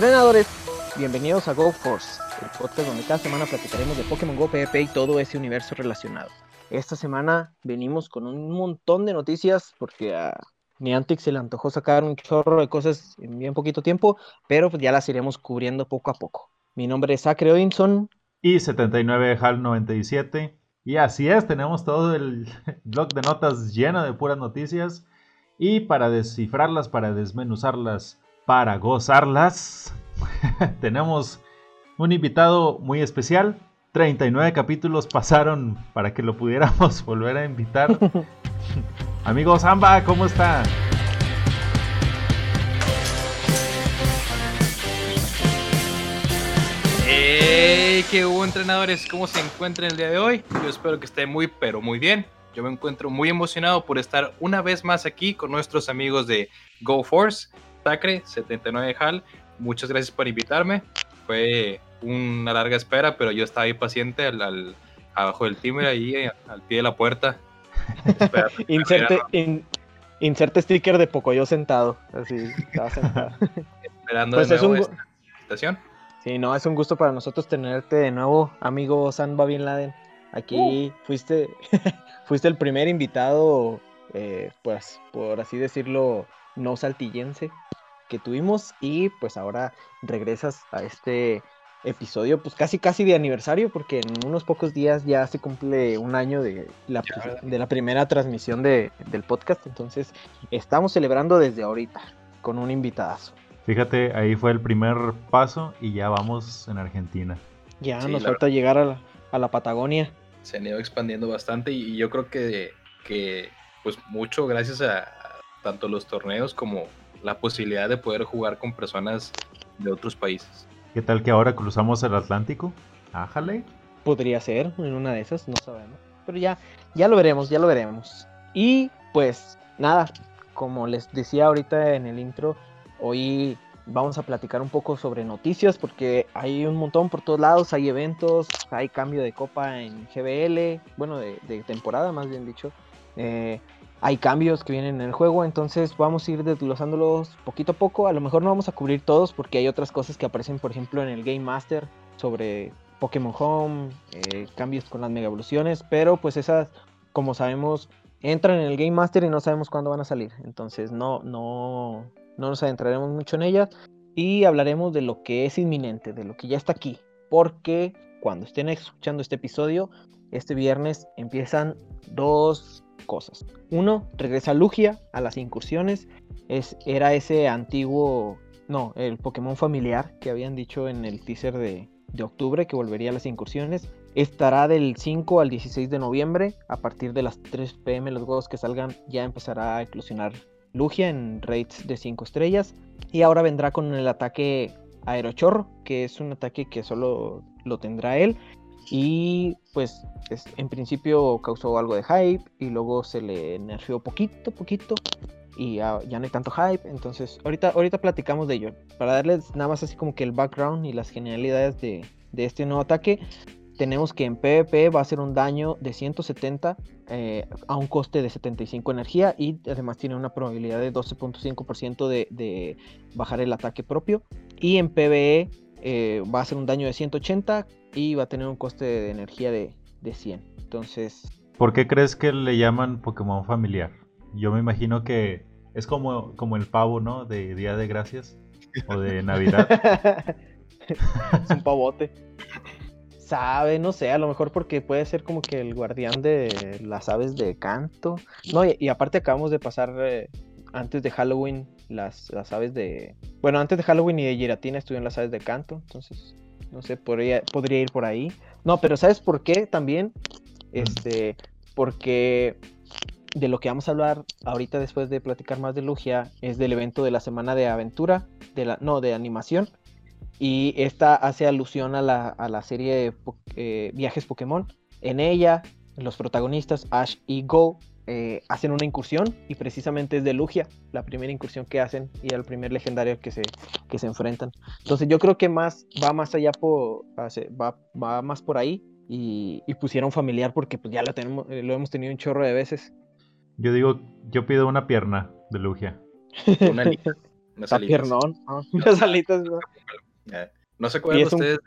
Entrenadores, bienvenidos a Go Force, el podcast donde cada semana platicaremos de Pokémon Go, PvP y todo ese universo relacionado. Esta semana venimos con un montón de noticias porque a Niantic se le antojó sacar un chorro de cosas en bien poquito tiempo, pero pues ya las iremos cubriendo poco a poco. Mi nombre es Acre Odinson. Y 79 HAL 97. Y así es, tenemos todo el blog de notas lleno de puras noticias. Y para descifrarlas, para desmenuzarlas, para gozarlas, tenemos un invitado muy especial. 39 capítulos pasaron para que lo pudiéramos volver a invitar. Amigo Zamba, ¿cómo está? ¡Hey! ¿Qué hubo entrenadores? ¿Cómo se encuentran el día de hoy? Yo espero que esté muy, pero muy bien. Yo me encuentro muy emocionado por estar una vez más aquí con nuestros amigos de Go Force, Tacre 79 HAL. Muchas gracias por invitarme. Fue una larga espera, pero yo estaba ahí paciente al, abajo del timbre, ahí al pie de la puerta. inserte, inserte sticker de Pocoyo sentado. Así, estaba sentado. Esperando pues de nuevo es un... esta invitación. Sí, no, es un gusto para nosotros tenerte de nuevo, amigo Sanba Bin Laden. Aquí uh. fuiste, fuiste el primer invitado, eh, pues, por así decirlo, no saltillense que tuvimos y pues ahora regresas a este episodio, pues casi casi de aniversario, porque en unos pocos días ya se cumple un año de la, de la primera transmisión de, del podcast, entonces estamos celebrando desde ahorita con un invitadazo. Fíjate, ahí fue el primer paso y ya vamos en Argentina. Ya nos falta llegar a la, a la, Patagonia. Se han ido expandiendo bastante y, yo creo que, que pues mucho gracias a, tanto los torneos como la posibilidad de poder jugar con personas de otros países. ¿Qué tal que ahora cruzamos el Atlántico? Ájale. Podría ser en una de esas, no sabemos. Pero ya, ya lo veremos, ya lo veremos. Y pues nada, como les decía ahorita en el intro, hoy vamos a platicar un poco sobre noticias porque hay un montón por todos lados, hay eventos, hay cambio de copa en GBL, bueno, de, de temporada más bien dicho. Eh, hay cambios que vienen en el juego, entonces vamos a ir desglosándolos poquito a poco. A lo mejor no vamos a cubrir todos porque hay otras cosas que aparecen, por ejemplo, en el Game Master sobre Pokémon Home, eh, cambios con las mega evoluciones, pero pues esas, como sabemos, entran en el Game Master y no sabemos cuándo van a salir. Entonces no, no, no nos adentraremos mucho en ellas y hablaremos de lo que es inminente, de lo que ya está aquí, porque cuando estén escuchando este episodio, este viernes empiezan dos cosas. Uno, regresa Lugia a las incursiones. Es, era ese antiguo, no, el Pokémon familiar que habían dicho en el teaser de, de octubre que volvería a las incursiones. Estará del 5 al 16 de noviembre. A partir de las 3 pm los juegos que salgan ya empezará a eclosionar Lugia en rates de 5 estrellas. Y ahora vendrá con el ataque Aerochorro, que es un ataque que solo lo tendrá él. Y pues en principio causó algo de hype y luego se le nerfeó poquito, poquito y ya, no hay tanto hype. Entonces ahorita, ahorita platicamos de ello. Para darles nada más así como que el background y las genialidades de, este nuevo ataque. Tenemos que en PvP va a ser un daño de 170 eh, a un coste de 75 energía y además tiene una probabilidad de 12.5% de, de bajar el ataque propio. Y en PvE eh, va a ser un daño de 180 y va a tener un coste de energía de, 100. Entonces... ¿Por qué crees que le llaman Pokémon familiar? Yo me imagino que es como, como el pavo, ¿no? De Día de Gracias o de Navidad. es un pavote. Sabe, no sé, a lo mejor porque puede ser como que el guardián de las aves de canto. No, y, aparte acabamos de pasar eh, antes de Halloween las, las aves de... Bueno, antes de Halloween y de Giratina estuvieron las aves de canto, entonces, no sé, podría, podría ir por ahí. No, pero ¿sabes por qué también? Este, porque de lo que vamos a hablar ahorita después de platicar más de Lugia es del evento de la semana de aventura, de la, no, de animación. Y esta hace alusión a la, a la serie de eh, Viajes Pokémon. En ella, los protagonistas Ash y Go eh, hacen una incursión y precisamente es de Lugia, la primera incursión que hacen y el primer legendario que se, que se enfrentan. Entonces yo creo que más va más allá por, va, va más por ahí y, pusieron familiar porque pues ya lo, tenemos, eh, lo hemos tenido un chorro de veces. Yo digo, yo pido una pierna de Lugia. Una Unas alitas. piernón. ¿no? Las alitas. ¿no? Eh, ¿No se acuerdan es un- ustedes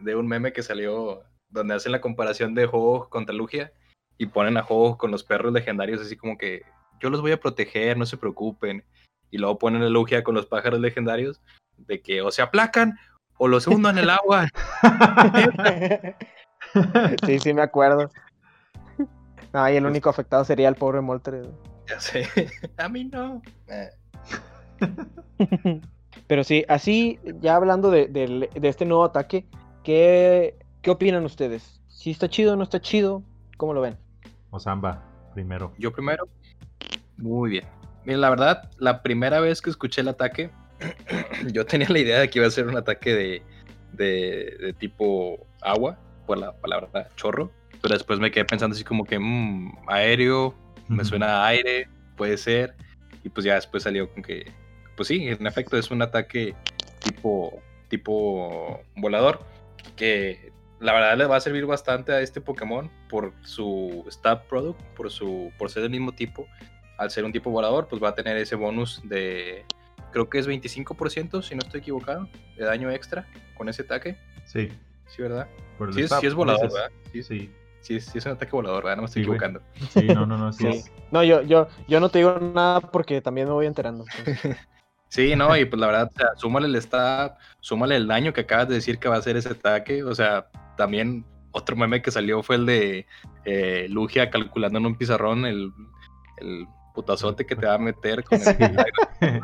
de, de un meme que salió donde hacen la comparación de Ho contra Lugia y ponen a Ho con los perros legendarios así como que yo los voy a proteger, no se preocupen. Y luego ponen a Lugia con los pájaros legendarios de que o se aplacan o los hundo en el agua. sí, sí, me acuerdo. No, y el único afectado sería el pobre Moltres. Ya sé. A mí no. Pero sí, así, ya hablando de, de este nuevo ataque, ¿qué, ¿qué opinan ustedes? ¿Si está chido o no está chido? ¿Cómo lo ven? Osamba, primero. Yo primero. Muy bien. Mira, la verdad, la primera vez que escuché el ataque, yo tenía la idea de que iba a ser un ataque de, de, de tipo agua, por la palabra chorro. Pero después me quedé pensando así como que, mmm, aéreo, me suena a aire, puede ser. Y pues ya después salió con que, pues sí, en efecto es un ataque tipo, tipo volador, que la verdad le va a servir bastante a este Pokémon por su Stab Product, por, su, por ser del mismo tipo. Al ser un tipo volador, pues va a tener ese bonus de, creo que es 25%, si no estoy equivocado, de daño extra con ese ataque. Sí. Sí, ¿verdad? por Sí es, stab, sí es volador. ¿verdad? Sí, sí. Sí, sí es un ataque volador, ¿verdad? No me estoy Sí, güey. equivocando. sí, no, no, no, sí. Sí. es- No, yo, yo, yo no te digo nada porque también me voy enterando. entonces. Sí, no, y pues la verdad, o sea, súmale el stab, súmale el daño que acabas de decir que va a hacer ese ataque. O sea, también otro meme que salió fue el de eh, Lugia calculando en un pizarrón el, el putazote que te va a meter con el.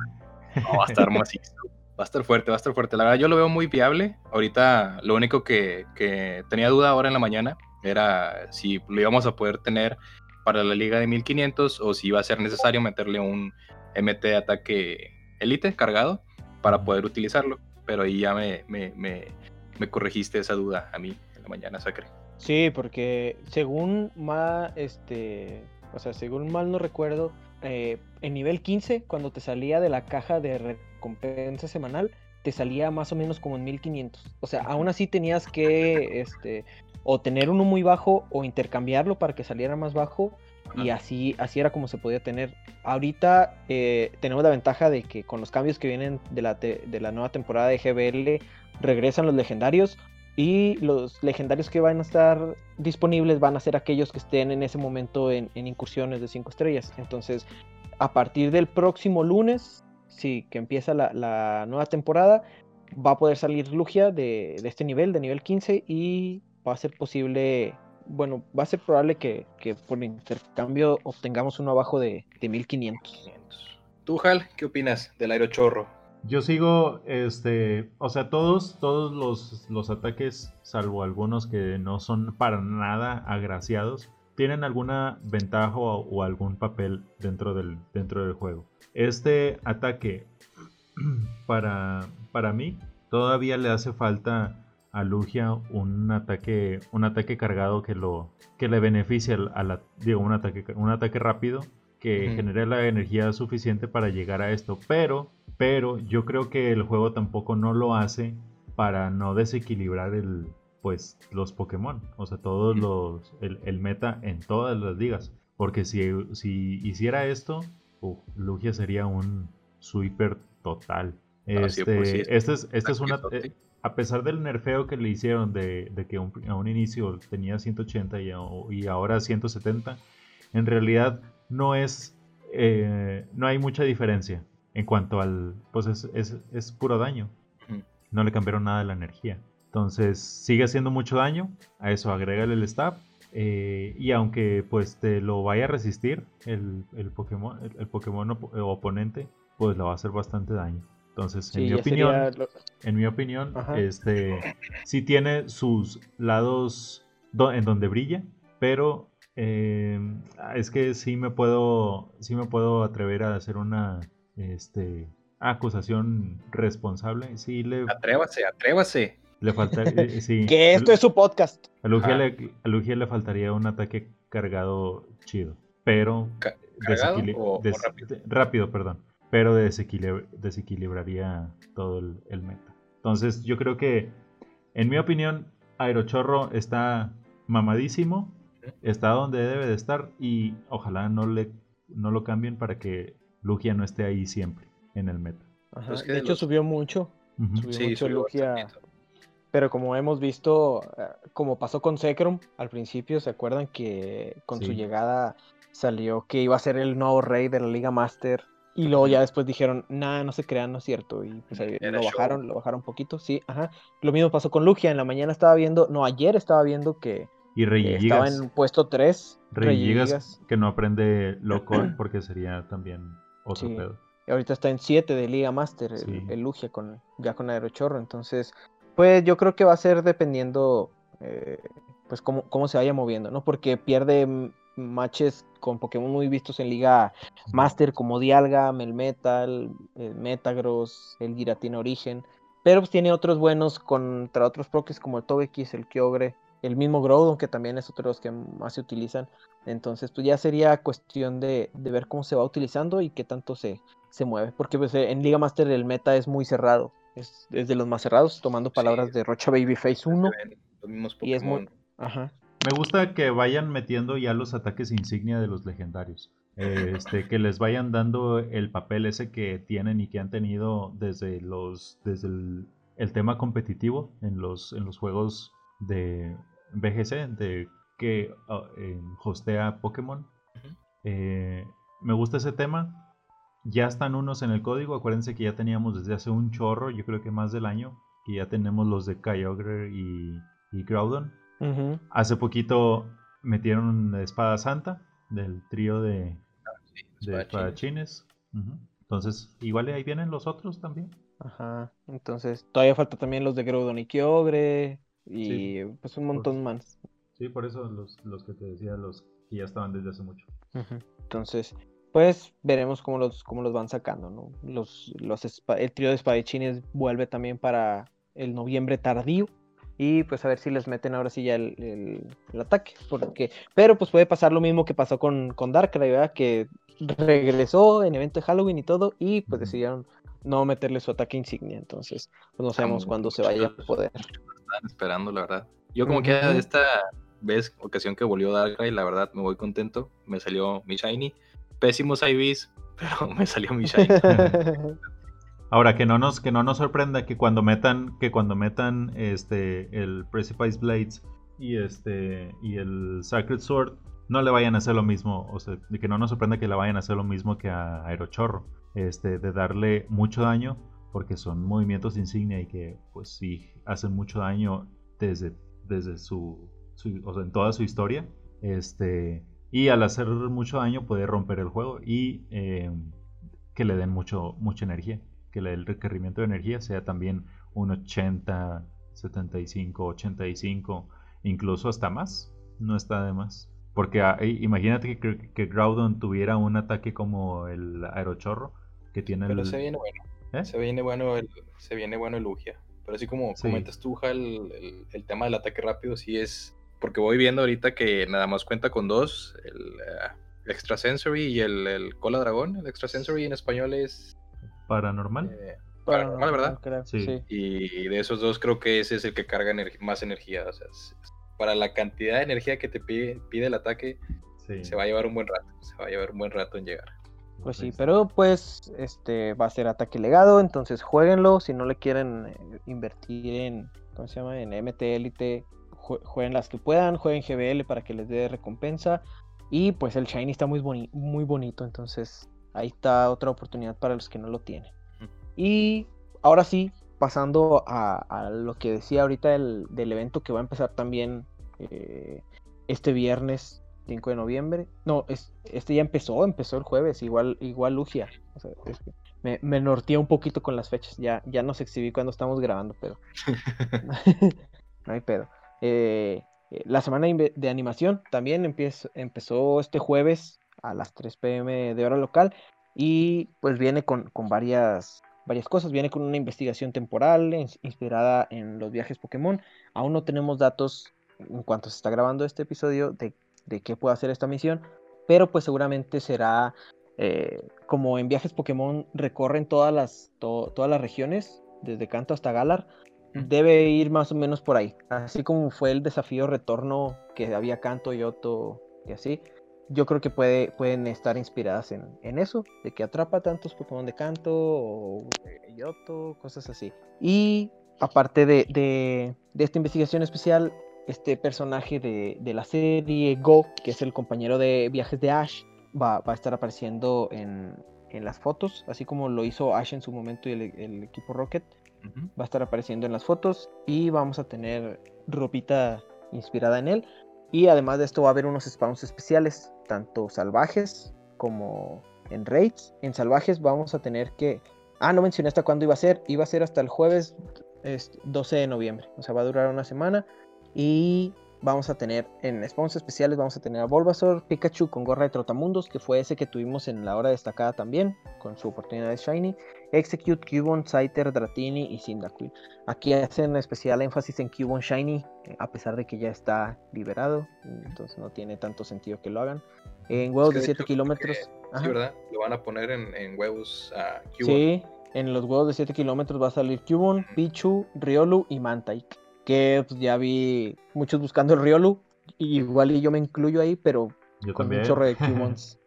No, va a estar hermosísimo. Va a estar fuerte, va a estar fuerte. La verdad, yo lo veo muy viable. Ahorita, lo único que, que tenía duda ahora en la mañana era si lo íbamos a poder tener para la liga de 1500 o si iba a ser necesario meterle un MT ataque elite cargado para poder utilizarlo. Pero ahí ya me, me, me, me corregiste esa duda a mí en la mañana, Sacre. Sí, porque según mal, este, o sea, según mal no recuerdo, eh, en nivel 15, cuando te salía de la caja de recompensa semanal, te salía más o menos como en 1500. O sea, aún así tenías que, este, o tener uno muy bajo o intercambiarlo para que saliera más bajo. Y así, así era como se podía tener. Ahorita eh, tenemos la ventaja de que con los cambios que vienen de la, de la nueva temporada de GBL regresan los legendarios. Y los legendarios que van a estar disponibles van a ser aquellos que estén en ese momento en, en incursiones de 5 estrellas. Entonces, a partir del próximo lunes, sí, que empieza la, la nueva temporada, va a poder salir Lugia de, de este nivel, de nivel 15, y va a ser posible, bueno, va a ser probable que, que por intercambio obtengamos uno abajo de, de 1500. ¿Tú, Hal, qué opinas del aerochorro? Yo sigo, este, o sea, todos, todos los, los ataques, salvo algunos que no son para nada agraciados, tienen alguna ventaja o, o algún papel dentro del, dentro del juego. Este ataque, para, para mí, todavía le hace falta a Lugia un ataque, un ataque cargado que lo, que le beneficie a la, digo, un ataque, un ataque rápido que Ujú. genere la energía suficiente para llegar a esto. Pero, pero yo creo que el juego tampoco no lo hace para no desequilibrar el, pues, los Pokémon. O sea, todos los, el, el meta en todas las ligas. Porque si, si hiciera esto, uf, Lugia sería un sweeper total. Ah, sí, Este, pues sí, es este es, este es una, a pesar del nerfeo que le hicieron de, de que un- a un inicio tenía 180 y, a- y ahora 170, en realidad no es, eh, no hay mucha diferencia en cuanto al, pues es, es- es puro daño. No le cambiaron nada de la energía. Entonces sigue haciendo mucho daño. A eso agrégale el stab. eh, y aunque pues te lo vaya a resistir el, el Pokémon, el, el Pokémon op- oponente, pues le va a hacer bastante daño. Entonces, en Sí, mi opinión, lo- en mi opinión, Ajá. este sí tiene sus lados do- en donde brilla, pero eh, es que sí me puedo, sí me puedo atrever a hacer una este, acusación responsable. Sí le, Atrévase, atrévase. le falta, eh, sí, Que esto es su podcast. a Lugia, le, a Lugia le faltaría un ataque cargado chido, pero Ca- ¿Cargado desequili- o- o des- rápido? rápido, perdón. Pero desequilib- desequilibraría todo el, el meta. Entonces, yo creo que, en mi opinión, Aerochorro está mamadísimo, está donde debe de estar y ojalá no, le, no lo cambien para que Lugia no esté ahí siempre en el meta. Ajá, Pues que de de hecho los- subió mucho, subió Sí, mucho subió Lugia, pero como hemos visto, eh, como pasó con Zekrom al principio, ¿se acuerdan que con su llegada salió que iba a ser el nuevo rey de la Liga Master? Y luego ya después dijeron, nah, no se crean, no es cierto. Y pues ahí lo show. bajaron, lo bajaron un poquito, sí, ajá. Lo mismo pasó con Lugia, en la mañana estaba viendo, no, ayer estaba viendo que Y Rey eh, estaba en puesto 3. Rey Gigas, que no aprende local porque sería también otro Sí. pedo. Y ahorita está en 7 de Liga Master, el, Sí. el Lugia, con, ya con Aerochorro. Entonces, pues yo creo que va a ser dependiendo, eh, pues cómo, cómo se vaya moviendo, ¿no? Porque pierde mm, matches con Pokémon muy vistos en Liga Master como Dialga, Melmetal, el Metagross, el Giratina Origen. Pero pues tiene otros buenos contra otros Pokés como el Togekiss, el Kyogre, el mismo Groudon, que también es otro de los que más se utilizan. Entonces, pues ya sería cuestión de, de ver cómo se va utilizando y qué tanto se, se mueve. Porque pues, en Liga Master el meta es muy cerrado. Es, es de los más cerrados, tomando palabras Sí. de Rocha Babyface 1. Se ven Los mismos Y es muy- Pokémon. Ajá. Me gusta que vayan metiendo ya los ataques insignia de los legendarios. Eh, Este, que les vayan dando el papel ese que tienen y que han tenido desde los desde el, el tema competitivo en los en los juegos de BGC de que ah, eh, hostea Pokémon. Eh, me gusta ese tema. Ya están unos en el código. Acuérdense que ya teníamos desde hace un chorro, yo creo que más del año, que ya tenemos los de Kyogre y, y Groudon. Hace poquito metieron Espada Santa del trío de, Sí, de espadachines. Entonces, igual ahí vienen los otros también. Ajá. Entonces, todavía falta también los de Groudon y Kyogre. Y Sí. pues un montón más. Sí, por eso los, los que te decía, los que ya estaban desde hace mucho. Entonces, pues veremos cómo los, cómo los van sacando, ¿no? Los, los el trío de espadachines vuelve también para el noviembre tardío. Y pues a ver si les meten ahora sí ya el, el- el ataque. Porque, pero pues puede pasar lo mismo que pasó con, con Darkrai, ¿verdad? Que regresó en evento de Halloween y todo. Y pues decidieron no meterle su ataque insignia. Entonces, pues no sabemos Como cuándo se vaya a poder. Estaban esperando, la verdad. Yo como que Ujú. esta vez, ocasión que volvió Darkrai, la verdad me voy contento. Me salió mi Shiny. Pésimos IVs, pero me salió mi Shiny. Ahora, que no nos, que no nos sorprenda que cuando metan, que cuando metan este el Precipice Blades y este y el Sacred Sword, no le vayan a hacer lo mismo. O sea, que no nos sorprenda que le vayan a hacer lo mismo que a Aerochorro. Este, de darle mucho daño. Porque son movimientos insignia y que pues sí hacen mucho daño desde, desde su, su- o sea, en toda su historia. Este. Y al hacer mucho daño puede romper el juego. Y eh, que le den mucho, mucha energía. Que el requerimiento de energía sea también un 80, 75, 85, incluso hasta más. No está de más. Porque ah, i- imagínate que, que Groudon tuviera un ataque como el Aerochorro. Que tiene Pero el. se viene bueno. ¿Eh? Se viene bueno el, se viene bueno el Lugia. Pero así como Sí. comentas tú, Jal, el, el tema del ataque rápido sí es. Porque voy viendo ahorita que nada más cuenta con dos: el eh, Extrasensory y el, el Cola Dragón. El Extrasensory en español es. Paranormal. eh, paranormal, ¿verdad? creo, Sí. sí. Y de esos dos creo que ese es el que carga más energía. O sea, es- para la cantidad de energía que te pide, pide el ataque, Sí. se va a llevar un buen rato. Se va a llevar un buen rato en llegar. Pues sí, pero pues este va a ser ataque legado, entonces jueguenlo. Si no le quieren eh, invertir en, ¿cómo se llama? En MT Elite, jue- jueguen las que puedan, jueguen GBL para que les dé recompensa. Y pues el Shiny está muy, boni- muy bonito, entonces ahí está otra oportunidad para los que no lo tienen. Y ahora sí, pasando a, a lo que decía ahorita del, del evento que va a empezar también eh, este viernes 5 de noviembre. No, es, este ya empezó, empezó el jueves, igual, igual Lugia. O sea, es que me, me norteé un poquito con las fechas, ya, ya nos exhibí cuando estamos grabando, pero no hay pedo. Eh, eh, la semana de animación también empieza, empezó este jueves a las 3 pm de hora local y pues viene con, con varias, varias cosas. Viene con una investigación temporal ins- inspirada en los viajes Pokémon. Aún no tenemos datos en cuanto se está grabando este episodio de, de qué puede hacer esta misión, pero pues seguramente será eh, como en viajes Pokémon recorren todas las, to- todas las regiones, desde Kanto hasta Galar, debe ir más o menos por ahí. Así como fue el desafío retorno que había Kanto, Yoto y así. Yo creo que puede, pueden estar inspiradas en, en eso, de que atrapa tantos Pokémon de canto o eh, Yoto, cosas así. Y aparte de, de, de esta investigación especial, este personaje de, de, la serie Go, que es el compañero de viajes de Ash, va, va a estar apareciendo en, en, las fotos, así como lo hizo Ash en su momento y el, el equipo Rocket. Uh -huh. Va a estar apareciendo en las fotos y vamos a tener ropita inspirada en él. Y además de esto va a haber unos spawns especiales, tanto salvajes como en raids. En salvajes vamos a tener que... Ah, no mencioné hasta cuándo iba a ser. Iba a ser hasta el jueves 12 de noviembre. O sea, va a durar una semana. Y vamos a tener en spawns especiales, vamos a tener a Bulbasaur, Pikachu con gorra de Trotamundos, que fue ese que tuvimos en la hora destacada también, con su oportunidad de Shiny. Execute, Cubone, Scyther, Dratini y Cyndaquil. Aquí hacen especial énfasis en Cubone Shiny, a pesar de que ya está liberado, entonces no tiene tanto sentido que lo hagan. En huevos es que de 7 kilómetros. Sí, ¿verdad? Lo van a poner en, en huevos a uh. Sí, en los huevos de 7 kilómetros va a salir Cubone, Pichu, Riolu y Mantike que pues, ya vi muchos buscando el Riolu, igual y yo me incluyo ahí, pero yo con también. un chorro de Cubons,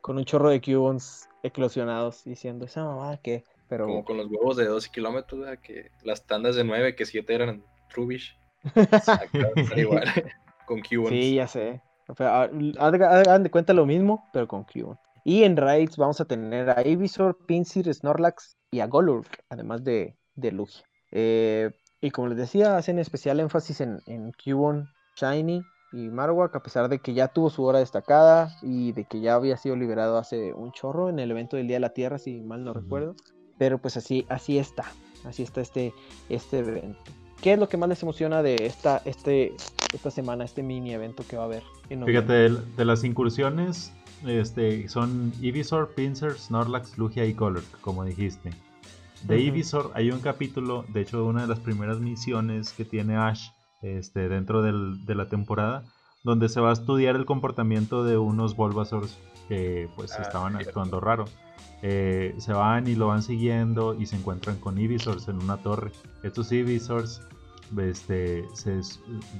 con un chorro de Cubons eclosionados, diciendo, esa mamá que... Pero... Como con los huevos de 12 kilómetros, ¿verdad? que las tandas de 9, que 7 eran Trubish. igual, con Cubons. Sí, ya sé. O sea, hagan de cuenta lo mismo, pero con Cubons. Y en Raids vamos a tener a Ivysaur, Pinsir, Snorlax y a Golurk, además de, de Lugia. Eh, y como les decía, hacen especial énfasis en, en Cubone, Shiny y Marowak, a pesar de que ya tuvo su hora destacada y de que ya había sido liberado hace un chorro en el evento del Día de la Tierra, si mal no recuerdo. Pero pues así, así está, así está este, este evento. ¿Qué es lo que más les emociona de esta, este, esta semana, este mini evento que va a haber? En Fíjate, de, de, las incursiones este, son Ivysaur, Pinsir, Snorlax, Lugia y Golurk, como dijiste. De Ivysaur hay un capítulo, de hecho una de las primeras misiones que tiene Ash este, dentro del, de la temporada, donde se va a estudiar el comportamiento de unos Bulbasaurs que pues ah, estaban cierto. actuando raro. Eh, se van y lo van siguiendo y se encuentran con Ivysaurs en una torre. Estos Ivysaurs este, se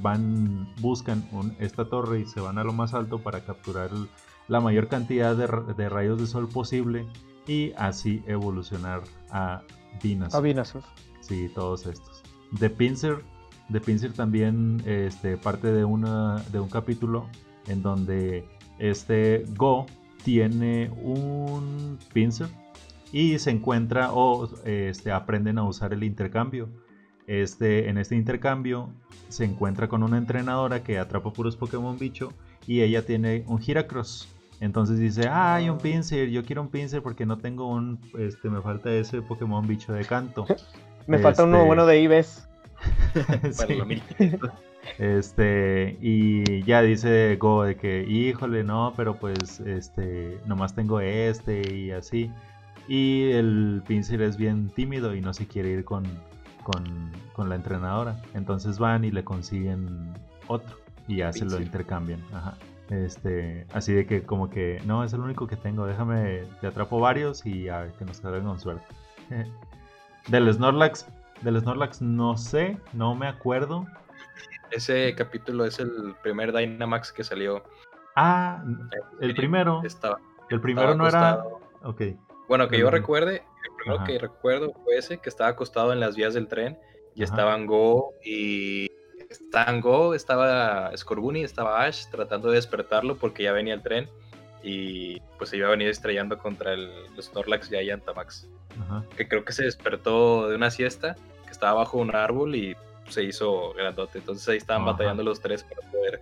van, buscan un, esta torre y se van a lo más alto para capturar el, la mayor cantidad de, de rayos de sol posible y así evolucionar a Venusaur. A Venusaur. Sí, todos estos. The Pinsir, The Pinsir también este, parte de, una, de un capítulo en donde este Go tiene un Pinsir y se encuentra o este, aprenden a usar el intercambio. Este, en este intercambio se encuentra con una entrenadora que atrapa puros Pokémon bicho y ella tiene un Heracross. Entonces dice, ah, hay un Pinsir, yo quiero un Pinsir porque no tengo un, este, me falta ese Pokémon bicho de canto. me este... falta uno bueno de Ives. sí. Este, y ya dice Go de que, híjole, no, pero pues, este, nomás tengo este y así. Y el Pinsir es bien tímido y no se quiere ir con, con, con la entrenadora. Entonces van y le consiguen otro y ya se lo intercambian. Ajá. Este, así de que como que no es el único que tengo, déjame, te atrapo varios y a ver que nos queden con suerte. del Snorlax, del Snorlax no sé, no me acuerdo. Ese capítulo es el primer Dynamax que salió. Ah, el primero. Estaba, el primero no acostado. era. Ok. Bueno, que yo recuerde, el primero Ajá. que recuerdo fue ese que estaba acostado en las vías del tren y Ajá. estaban Go y estaban Go, estaba Scorbunny, estaba Ash tratando de despertarlo porque ya venía el tren y pues se iba a venir estrellando contra el, los Snorlax y Antamax. Ajá. Que creo que se despertó de una siesta, que estaba bajo un árbol y se hizo grandote. Entonces ahí estaban Ajá. batallando los tres para poder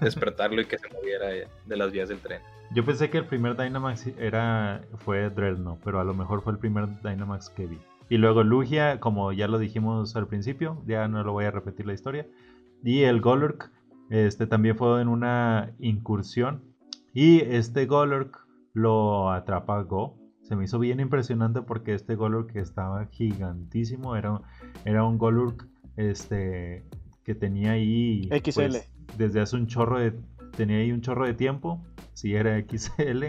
despertarlo y que se moviera de las vías del tren. Yo pensé que el primer Dynamax era, fue Dreadnought, pero a lo mejor fue el primer Dynamax que vi. Y luego Lugia, como ya lo dijimos al principio, ya no lo voy a repetir la historia. Y el Golurk, este también fue en una incursión. Y este Golurk lo atrapa Go. Se me hizo bien impresionante porque este Golurk estaba gigantísimo. Era, era un Golurk este, que tenía ahí. XL. Pues, desde hace un chorro de. Tenía ahí un chorro de tiempo. Si era XL.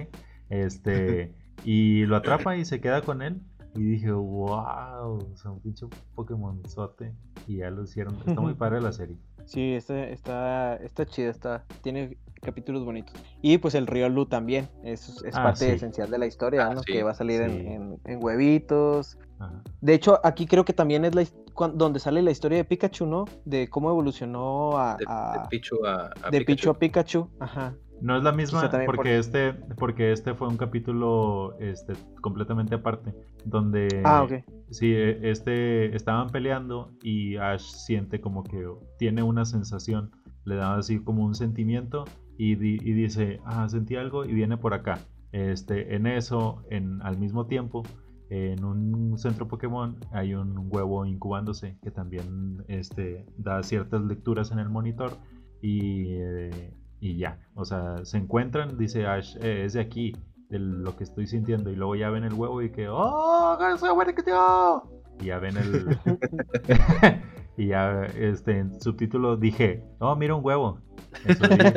Este. y lo atrapa y se queda con él. Y dije, wow, o sea, un pinche Pokémon sote. y ya lo hicieron. Está muy padre la serie. Sí, está, está, está chida, está, tiene capítulos bonitos. Y pues el río Lu también, es, es Ah, parte sí. esencial de la historia, Ah, ¿no? sí, Que va a salir en- sí. en, en huevitos. Ajá. De hecho, aquí creo que también es la, his- cuan- donde sale la historia de Pikachu, ¿no? De cómo evolucionó a, De, Pichu a, a de Pikachu. Pichu a Pikachu. Ajá. No es la misma por- porque este porque este fue un capítulo este completamente aparte donde Ah, ok. sí e- este estaban peleando y Ash siente como que tiene una sensación le da así como un sentimiento y, di- y dice ah sentí algo y viene por acá este en eso en al mismo tiempo en un centro Pokémon hay un huevo incubándose que también este da ciertas lecturas en el monitor y, eh, y ya, o sea, se encuentran, dice Ash, "Eh, es de aquí, de lo que estoy sintiendo, y luego ya ven el huevo y que, ¡Oh, soy bueno que yo! Y ya ven el... y ya, este, en subtítulo dije, ¡Oh, mira un huevo! Eso dije,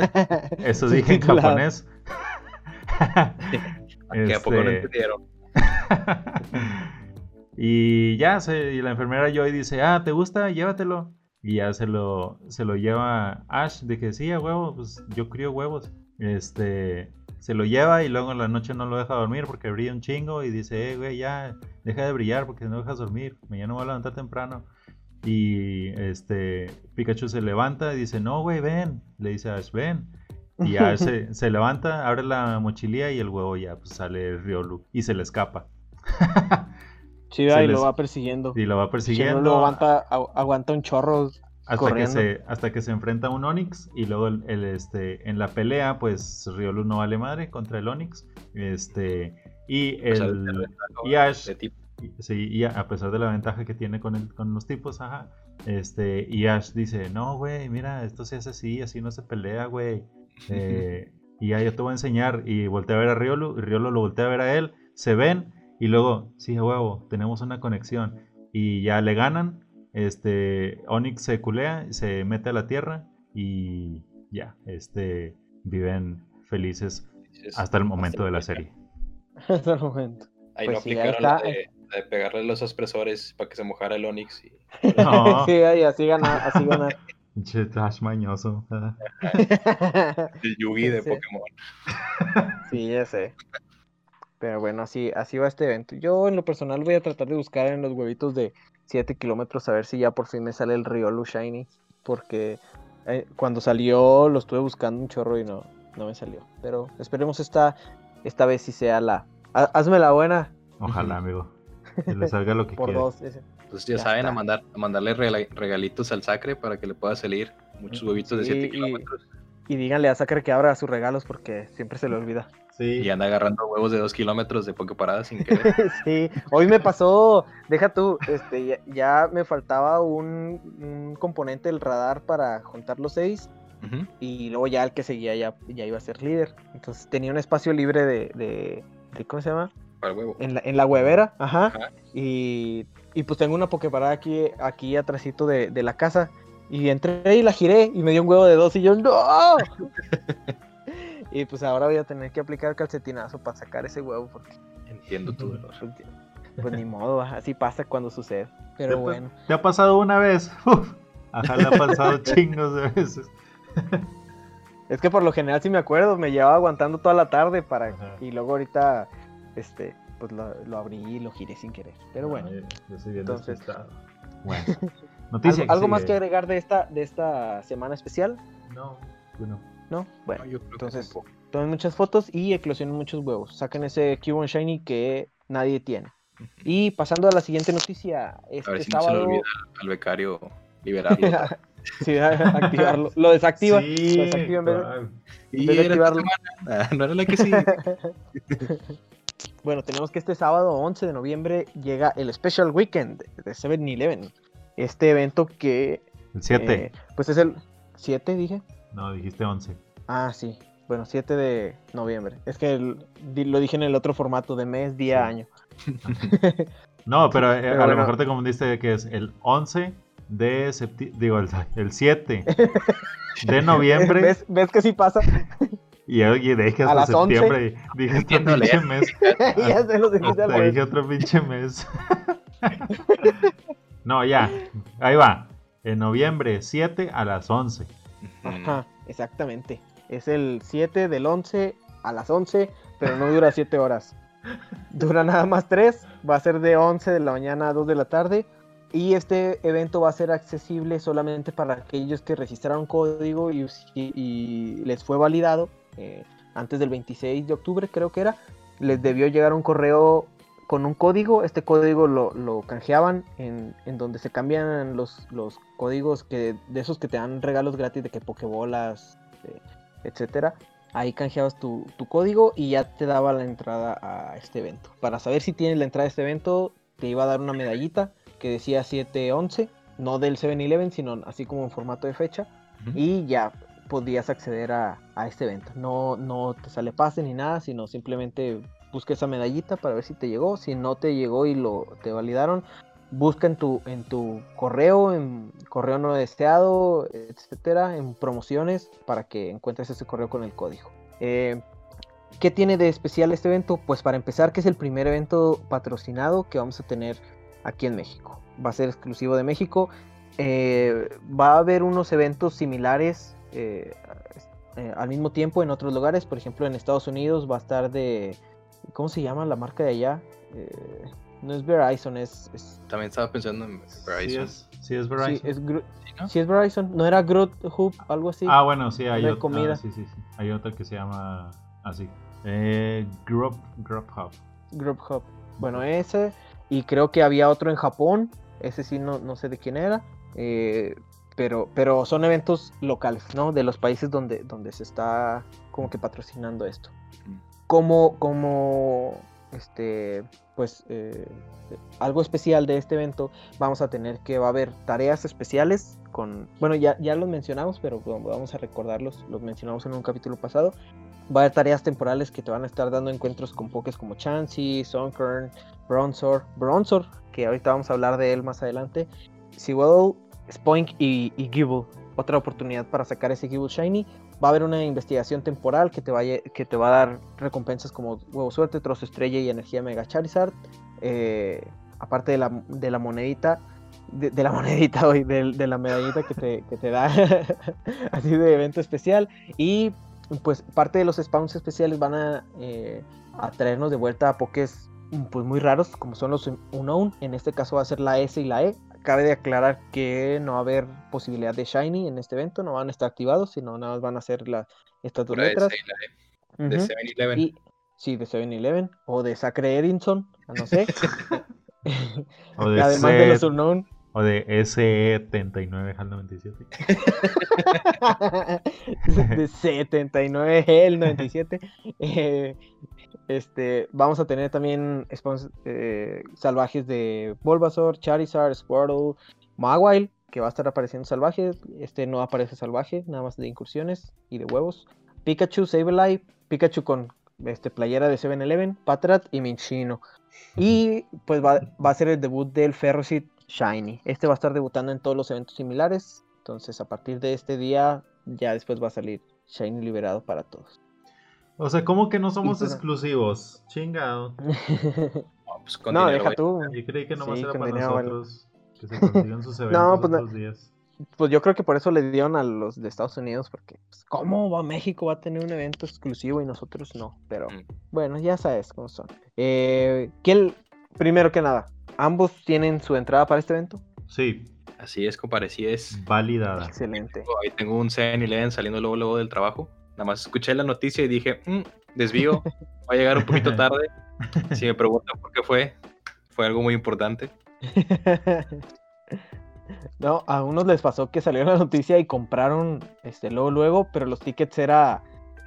eso dije en japonés. Que a poco no Este, entendieron. y ya se, y la enfermera Joy dice, ah, ¿te gusta? Llévatelo. Y ya se lo, se lo lleva Ash, de que sí, a huevo, pues yo crío huevos. Este, se lo lleva y luego en la noche no lo deja dormir porque brilla un chingo y dice, eh, güey, ya, deja de brillar porque no dejas dormir, mañana me voy a levantar temprano. Y este, Pikachu se levanta y dice, no, güey, ven, le dice a Ash, ven. Y Ash se, se levanta, abre la mochililla y el huevo ya, pues sale Riolu y se le escapa. Se y les- lo va persiguiendo. Y lo va persiguiendo lo aguanta, agu- aguanta un chorro. hasta que, se, hasta que se enfrenta a un Onix. Y luego el, el, este, en la pelea, pues Riolu no vale madre contra el Onix. Este, y, O sea, el, y Ash, y- sí, y a a pesar de la ventaja que tiene con, el, con los tipos, ajá. Este, y Ash dice, no, güey, mira, esto se hace así, así no se pelea, güey. Eh, y ya yo te voy a enseñar. Y voltea a ver a Riolu, y Riolu lo voltea a ver a él, se ven, y luego, sí, a huevo, tenemos una conexión. Y ya le ganan. Este, Onix se culea, se mete a la tierra y ya, este, viven felices hasta el momento de la serie. Hasta el momento. Ahí Pues no sí, ahí aplicaron la está. de, la de pegarle los aspresores para que se mojara el Onix. Y... No, sí, y así gana, así gana. pinche Ash mañoso. El Yugi de Sí. Pokémon. Sí, ya sé. Pero bueno, así, así va este evento. Yo en lo personal voy a tratar de buscar en los huevitos de 7 kilómetros a ver si ya por fin me sale el Riolu Shiny. Porque eh, cuando salió lo estuve buscando un chorro y no, no me salió. Pero esperemos esta, esta vez si sea la... ha- Hazme la buena Ojalá, amigo. Que le salga lo que por quiera. dos. ese. Entonces ya, Ya saben, a, mandar, a mandarle regalitos al Sacre para que le pueda salir muchos huevitos de Sí, 7 y- kilómetros. Y díganle a Sacre que abra sus regalos porque siempre se le olvida. Sí. Y anda agarrando huevos de 2 kilómetros de Poképarada sin querer. Sí, hoy me pasó, deja tú, este, ya, ya me faltaba un, un componente del radar para juntar los seis y luego ya el que seguía ya, ya iba a ser líder. Entonces tenía un espacio libre de, de, de- ¿cómo se llama? Para el huevo. En la, en la huevera, ajá. Ajá. Y, y pues tengo una Poképarada aquí, aquí atrásito de, de la casa. Y entré y la giré y me dio un huevo de dos y yo ¡No! y pues ahora voy a tener que aplicar calcetinazo para sacar ese huevo porque Entiendo tu dolor. pues, ni modo, así pasa cuando sucede. Pero ¿Te, bueno, ¿Te ha pasado una vez? Uf. Ajá, le ha pasado chingos de veces. es que por lo general sí me acuerdo, me llevaba aguantando toda la tarde para Ajá. y luego ahorita este pues lo, lo abrí y lo giré sin querer. Pero bueno, Ay, yo soy bien entonces-. Bueno. Noticia ¿algo, algo más que agregar de esta de esta semana especial? No, yo no. ¿No? Bueno, No, yo creo que entonces- tampoco. tomen muchas fotos y eclosionen muchos huevos. Saquen ese Cubone Shiny que nadie tiene. Y pasando a la siguiente noticia, A este ver si no se le sábado olvida al becario liberarlo. sí, activarlo, lo desactiva, Sí, lo desactiva en vez de- y vez de activarlo. Ah, no era la que sí. Bueno, tenemos que este sábado 11 de noviembre llega el Special Weekend de 7-Eleven. Este evento que... El 7. eh, pues es el 7, dije. No, dijiste 11. Ah, sí. Bueno, 7 de noviembre. Es que el- lo dije en el otro formato de mes, día, Sí. año. No, pero, eh, Pero a lo bueno. mejor te confundiste de que es el 11 de septiembre. Digo, el, el 7 de noviembre. ¿Ves, ves que sí pasa? Y oye, dije A hasta las 11. septiembre. y Dije otro pinche leer. mes. ya se los dijiste al Hasta dije otro pinche mes. no, ya. Ahí va. En noviembre 7 a las 11. Ajá, exactamente. Es el 7 del 11 a las 11, pero no dura 7 horas. Dura nada más 3, va a ser de 11 de la mañana a 2 de la tarde. Y este evento va a ser accesible solamente para aquellos que registraron código y, y les fue validado eh, antes del 26 de octubre, creo que era. Les debió llegar un correo con un código. Este código lo, lo canjeaban en, en, donde se cambian los, los códigos que, de esos que te dan regalos gratis de que pokebolas, eh, etcétera. Ahí canjeabas tu, tu, código y ya te daba la entrada a este evento. Para saber si tienes la entrada a este evento, te iba a dar una medallita que decía 711, no del 7-Eleven, sino así como en formato de fecha. Uh -huh. Y ya podías acceder a, a, este evento. No, no te sale pase ni nada, sino simplemente busca esa medallita para ver si te llegó. Si no te llegó y lo te validaron, busca en tu, en tu correo, en correo no deseado, etcétera, en promociones para que encuentres ese correo con el código. Eh, ¿Qué tiene de especial este evento? Pues para empezar, que es el primer evento patrocinado que vamos a tener aquí en México. Va a ser exclusivo de México. Eh, va a haber unos eventos similares eh, al mismo tiempo en otros lugares. Por ejemplo, en Estados Unidos va a estar de. ¿Cómo se llama la marca de allá? Eh, no es Verizon, es, es, También estaba pensando en Verizon. Sí es, sí es Verizon. Sí, es, Gru... ¿Sí, no? sí es Verizon. ¿No era Groot Hub? Algo así. Ah, bueno, sí, hay, otra, comida. Ah, sí, sí, sí. hay otra que se llama así. Eh, Grub, Hub. Grub Hub. Bueno, ese. Y creo que había otro en Japón. Ese sí no, no sé de quién era. Eh, pero, pero son eventos locales, ¿no? De los países donde, donde se está como que patrocinando esto. Como, como este, pues, eh, algo especial de este evento, vamos a tener que va a haber tareas especiales con, bueno, ya, ya los mencionamos, pero vamos a recordarlos, los mencionamos en un capítulo pasado. Va a haber tareas temporales que te van a estar dando encuentros con pokés como Chansey, Sunkern, Bronzor, Bronzor, que ahorita vamos a hablar de él más adelante, Seawaddle, Spoink y, y Gibble. Otra oportunidad para sacar ese Gibble Shiny. Va a haber una investigación temporal que te, vaya, que te va a dar recompensas como Huevo Suerte, Trozo Estrella y Energía Mega Charizard. Eh, aparte de la, de la monedita, de, la monedita hoy, de, la medallita que te, que te da así de evento especial. Y pues parte de los spawns especiales van a, eh, a traernos de vuelta a pokés pues muy raros como son los unknown. En este caso va a ser la S y la E cabe de aclarar que no va a haber posibilidad de Shiny en este evento, no van a estar activados, sino nada más van a ser la, estas dos letras. De uh -huh. 7-Eleven. Sí, de 7-Eleven. O de Sacre Edinson, no sé. o de Además de los unknown. De SE79 HAL 97. de C79 HAL 97. Eh, este, vamos a tener también eh, salvajes de Bulbasaur, Charizard, Squirtle, Mawile, que va a estar apareciendo salvaje. Este no aparece salvaje, nada más de incursiones y de huevos. Pikachu, Sableye, Pikachu con este, playera de 7-Eleven, Patrat y Minchino. Y pues va, va, a ser el debut del Ferrocit Shiny. Este va a estar debutando en todos los eventos similares. Entonces, a partir de este día, ya después va a salir Shiny liberado para todos. O sea, ¿cómo que no somos pues, exclusivos? Chingado. no, pues no deja tú. Yo creí que nomás sí, era para nosotros. Vale. Que se consigan sus eventos no, pues, estos días. Pues yo creo que por eso le dieron a los de Estados Unidos, porque pues, ¿cómo va México va a tener un evento exclusivo y nosotros no? Pero mm. bueno, ya sabes cómo son. Eh, ¿quién, primero que nada, ¿ambos tienen su entrada para este evento? Sí. Así es, comparecí es. Validada. Excelente. Ahí tengo un 7-Eleven saliendo luego, luego del trabajo. Nada más escuché la noticia y dije, mmm, desvío, va a llegar un poquito tarde. Si me preguntan por qué fue, fue algo muy importante. No, a unos les pasó que salió la noticia y compraron este luego luego, pero los tickets era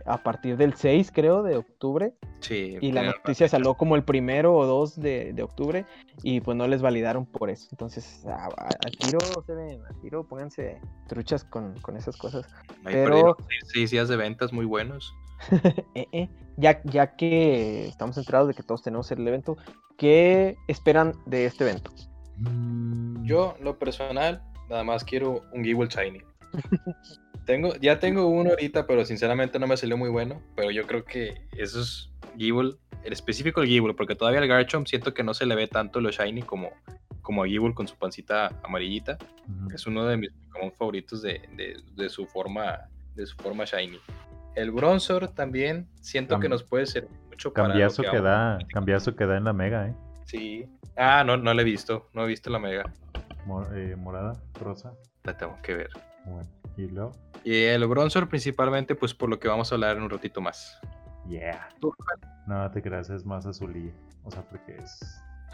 a partir del 6, creo, de octubre. Sí. Y la noticia salió como el primero o dos de, de, octubre y pues no les validaron por eso. Entonces, a, a, a tiro se ven, a tiro pónganse truchas con, con esas cosas. Ahí Pero... Seis, seis, días de ventas muy buenos. eh, eh. Ya, ya que estamos enterados de que todos tenemos el evento, ¿qué esperan de este evento? Yo, lo personal, nada más quiero un Gible Shiny. tengo, ya tengo uno ahorita, pero sinceramente no me salió muy bueno. Pero yo creo que esos Gible, el específico el Gible, porque todavía el Garchomp siento que no se le ve tanto lo Shiny como, como a Gible con su pancita amarillita. Ujú. Es uno de mis Pokémon favoritos de, de- de su forma de su forma shiny. El Bronzor también siento que Cam- nos puede servir mucho para Cambiazo que que da, cambiazo que da en la mega, ¿eh? Sí. Ah, no, no la he visto. No he visto la mega. Mo- eh, morada, rosa. La tengo que ver. Bueno, y luego, Y el Bronzor principalmente, pues por lo que vamos a hablar en un ratito más. yeah. No te creas, es más azulilla. O sea, porque es.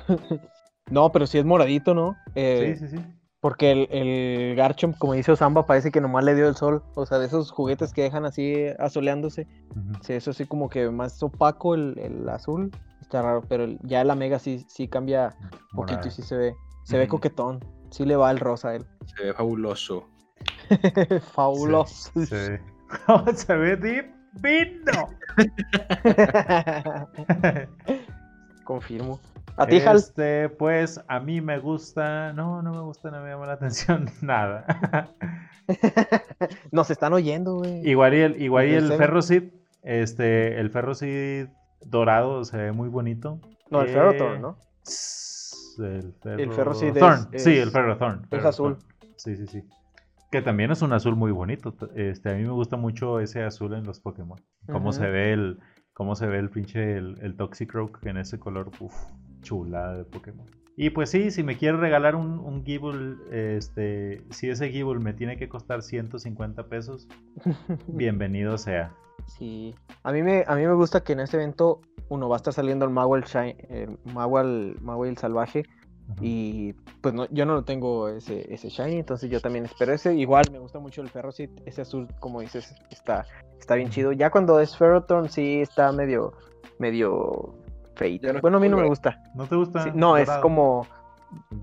No, pero sí es moradito, ¿no? Eh, Sí, sí, sí. Porque el, el Garchomp, como dice Osamba, parece que nomás le dio el sol. O sea, de esos juguetes que dejan así asoleándose. Sí, eso sí como que más opaco el, el azul. Está raro, pero el- ya la mega sí, sí cambia un poquito y sí se ve. Se ve coquetón. Sí le va el rosa a él. Se ve fabuloso. Fabuloso. Se, ve. ¿Cómo se ve divino? Confirmo. A ti, Hal. Este, pues a mí me gusta. No, no me gusta, no me llama la atención nada. Nos están oyendo, güey. igual y el, igual y ¿El? Ferrocid. Este, el Ferrocid dorado se ve muy bonito. No, el Eh, Ferrothorn, ¿no? El Ferro... El Ferrocid es- Sí, el Ferrothorn. es azul. Sí, sí, sí. Que también es un azul muy bonito. Este, a mí me gusta mucho ese azul en los Pokémon. Cómo se ve el, cómo se ve el pinche el, el Toxicroak en ese color, uf, chulada de Pokémon. Y pues sí, si me quiere regalar un, un Gible, este, si ese Gible me tiene que costar 150 pesos, bienvenido sea. Sí. A mí me, a mí me gusta que en este evento uno va a estar saliendo el Mawel Shi- el Mawel, Mawel salvaje Y pues no, yo no lo tengo ese, ese shiny, entonces yo también espero ese. Igual me gusta mucho el Ferrocit, ese azul como dices está, está bien chido. Ya cuando es Ferrothorn sí está medio medio feito. No Bueno, a mí no me gusta. ¿No te gusta? Sí, no, es dorado? como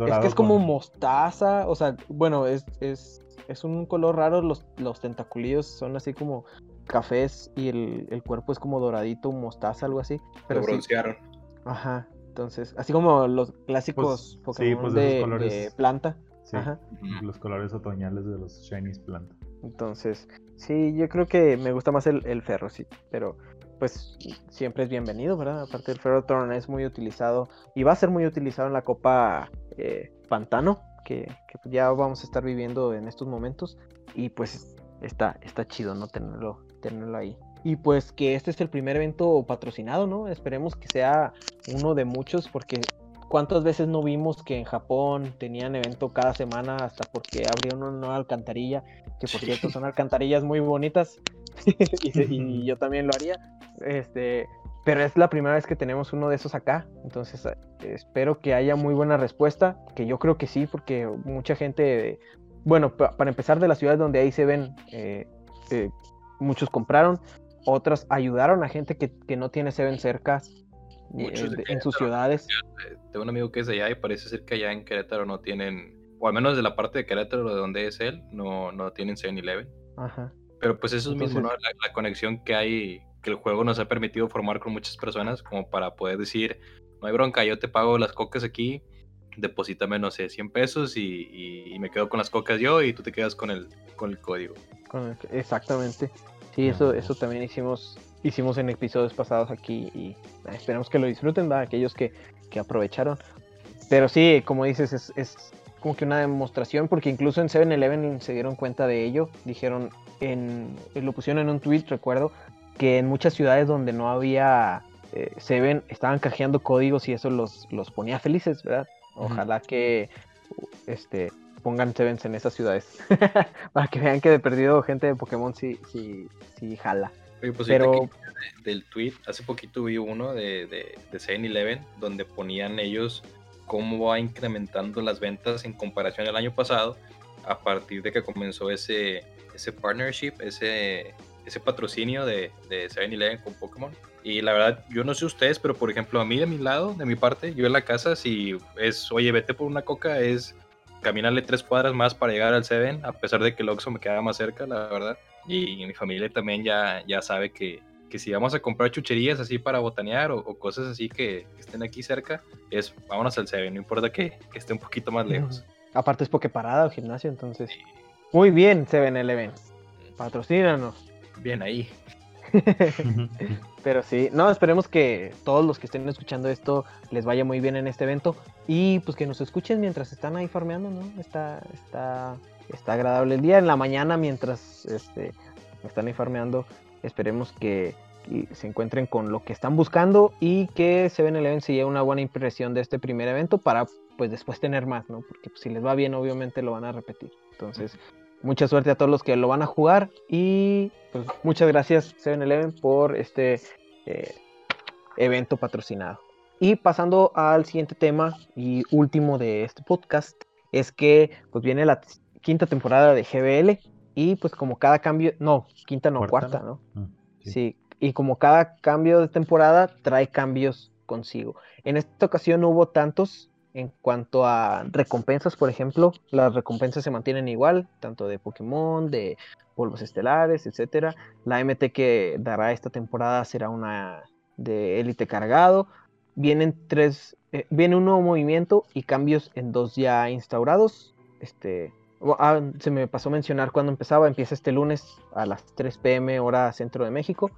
es que es como con- mostaza, o sea, bueno, es, es, es un color raro, los, los tentaculillos son así como cafés y el, el cuerpo es como doradito, mostaza, algo así. Pero Lo sí, broncearon. ajá, entonces, así como los clásicos Pues, sí, Pokémon pues, de colores. planta, Sí, ajá. Los colores otoñales de los Shinies Planta. Entonces, sí, yo creo que me gusta más el, el ferro, sí, pero pues siempre es bienvenido, ¿verdad? Aparte el Ferrothorn es muy utilizado y va a ser muy utilizado en la Copa eh, Pantano, que, que ya vamos a estar viviendo en estos momentos y pues está, está chido, ¿no? Tenerlo, tenerlo ahí. Y pues que este es el primer evento patrocinado, ¿no? Esperemos que sea uno de muchos porque ¿Cuántas veces no vimos que en Japón tenían evento cada semana hasta porque abrieron una nueva alcantarilla? Que por Sí. cierto son alcantarillas muy bonitas y, yo también lo haría. Este, pero es la primera vez que tenemos uno de esos acá. Entonces eh, espero que haya muy buena respuesta, que yo creo que sí, porque mucha gente, bueno, pa- para empezar de las ciudades donde ahí se ven, eh, eh, muchos compraron, otras ayudaron a gente que, que no tiene Seven cerca eh, Muchos en sus ciudades. Eh, Tengo un amigo que es de allá y parece ser que allá en Querétaro no tienen, o al menos de la parte de Querétaro de donde es él, no, no tienen 7-Eleven. Ajá. Pero pues eso es mismo, La, la conexión que hay, que el juego nos ha permitido formar con muchas personas, como para poder decir, no hay bronca, yo te pago las cocas aquí, deposítame, no sé, 100 pesos y, y- y me quedo con las cocas yo y tú te quedas con el, con el código. Exactamente. Sí, eso, eso también hicimos, hicimos en episodios pasados aquí y eh, esperemos que lo disfruten, ¿verdad? Aquellos que, que aprovecharon. Pero sí, como dices, es, es como que una demostración, porque incluso en 7-Eleven se dieron cuenta de ello. Dijeron, en, lo pusieron en un tweet, recuerdo, que en muchas ciudades donde no había eh, Seven estaban canjeando códigos y eso los, los ponía felices, ¿verdad? Ojalá que este, pongan Sevens en esas ciudades. Para que vean que de perdido gente de Pokémon sí, sí, sí jala. Oye, pues Pero- de- del tweet, hace poquito vi uno de, de, de 7-Eleven donde ponían ellos cómo va incrementando las ventas en comparación al año pasado a partir de que comenzó ese, ese partnership, ese, ese patrocinio de, de 7-Eleven con Pokémon. Y la verdad, yo no sé ustedes, pero por ejemplo, a mí de mi lado, de mi parte, yo en la casa, si es, oye, vete por una coca, es caminarle tres cuadras más para llegar al Seven, a pesar de que el Oxxo me queda más cerca, la verdad. Y mi familia también ya, ya sabe que, que si vamos a comprar chucherías así para botanear o, o cosas así que, que estén aquí cerca, es vámonos al Seven, no importa que, que esté un poquito más lejos. Aparte es Pokeparada o gimnasio, entonces. Muy bien, 7-Eleven. Patrocínanos. Bien ahí. Pero sí, no, esperemos que todos los que estén escuchando esto les vaya muy bien en este evento y pues que nos escuchen mientras están ahí farmeando, ¿no? Está, está, está agradable el día. En la mañana mientras este, están ahí farmeando, esperemos que se encuentren con lo que están buscando y que se ven el evento lleve una buena impresión de este primer evento para pues después tener más, ¿no? Porque pues, si les va bien obviamente lo van a repetir. Entonces, mucha suerte a todos los que lo van a jugar y pues, muchas gracias 7-Eleven por este eh, evento patrocinado. Y pasando al siguiente tema y último de este podcast, es que pues viene la quinta temporada de GBL y pues como cada cambio, no, quinta no, cuarta, ¿no? Mm, sí. y como cada cambio de temporada trae cambios consigo. En esta ocasión no hubo tantos, en cuanto a recompensas, por ejemplo, las recompensas se mantienen igual, tanto de Pokémon, de polvos estelares, etcétera. La MT que dará esta temporada será una de élite cargado. Vienen tres, eh, viene un nuevo movimiento y cambios en dos ya instaurados. Este, ah, se me pasó a mencionar cuando empezaba. Empieza este lunes a las 3 pm hora centro de México.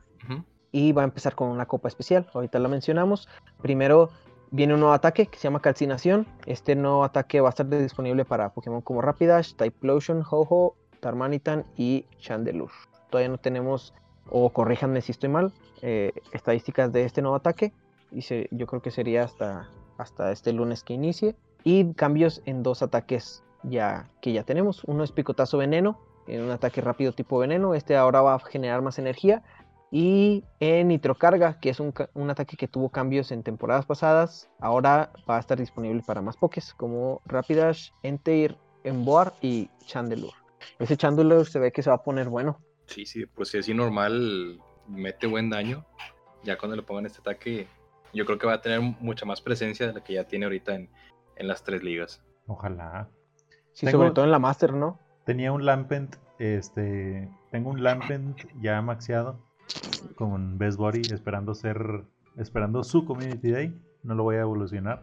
Y va a empezar con una copa especial. Ahorita la mencionamos. Primero viene un nuevo ataque que se llama Calcinación. Este nuevo ataque va a estar disponible para Pokémon como Rapidash, Typlosion, Ho-Ho, Tarmanitan y Chandelure. Todavía no tenemos, o corríjanme si estoy mal, eh, estadísticas de este nuevo ataque. Y yo creo que sería hasta, hasta este lunes que inicie. Y cambios en dos ataques ya que ya tenemos. Uno es Picotazo Veneno, en un ataque rápido tipo veneno. Este ahora va a generar más energía. Y en Nitrocarga, que es un, ataque que tuvo cambios en temporadas pasadas, ahora va a estar disponible para más pokés, como Rapidash, Entei, Emboar y Chandelure. Ese Chandelure se ve que se va a poner bueno. Sí, sí, pues si así normal, mete buen daño. Ya cuando le pongan este ataque, yo creo que va a tener mucha más presencia de la que ya tiene ahorita en, las tres ligas. Ojalá. Sí, sobre todo en la Master, ¿no? Tenía un Lampent, este, tengo un Lampent ya maxiado con Best Body esperando ser esperando su Community Day. No lo voy a evolucionar.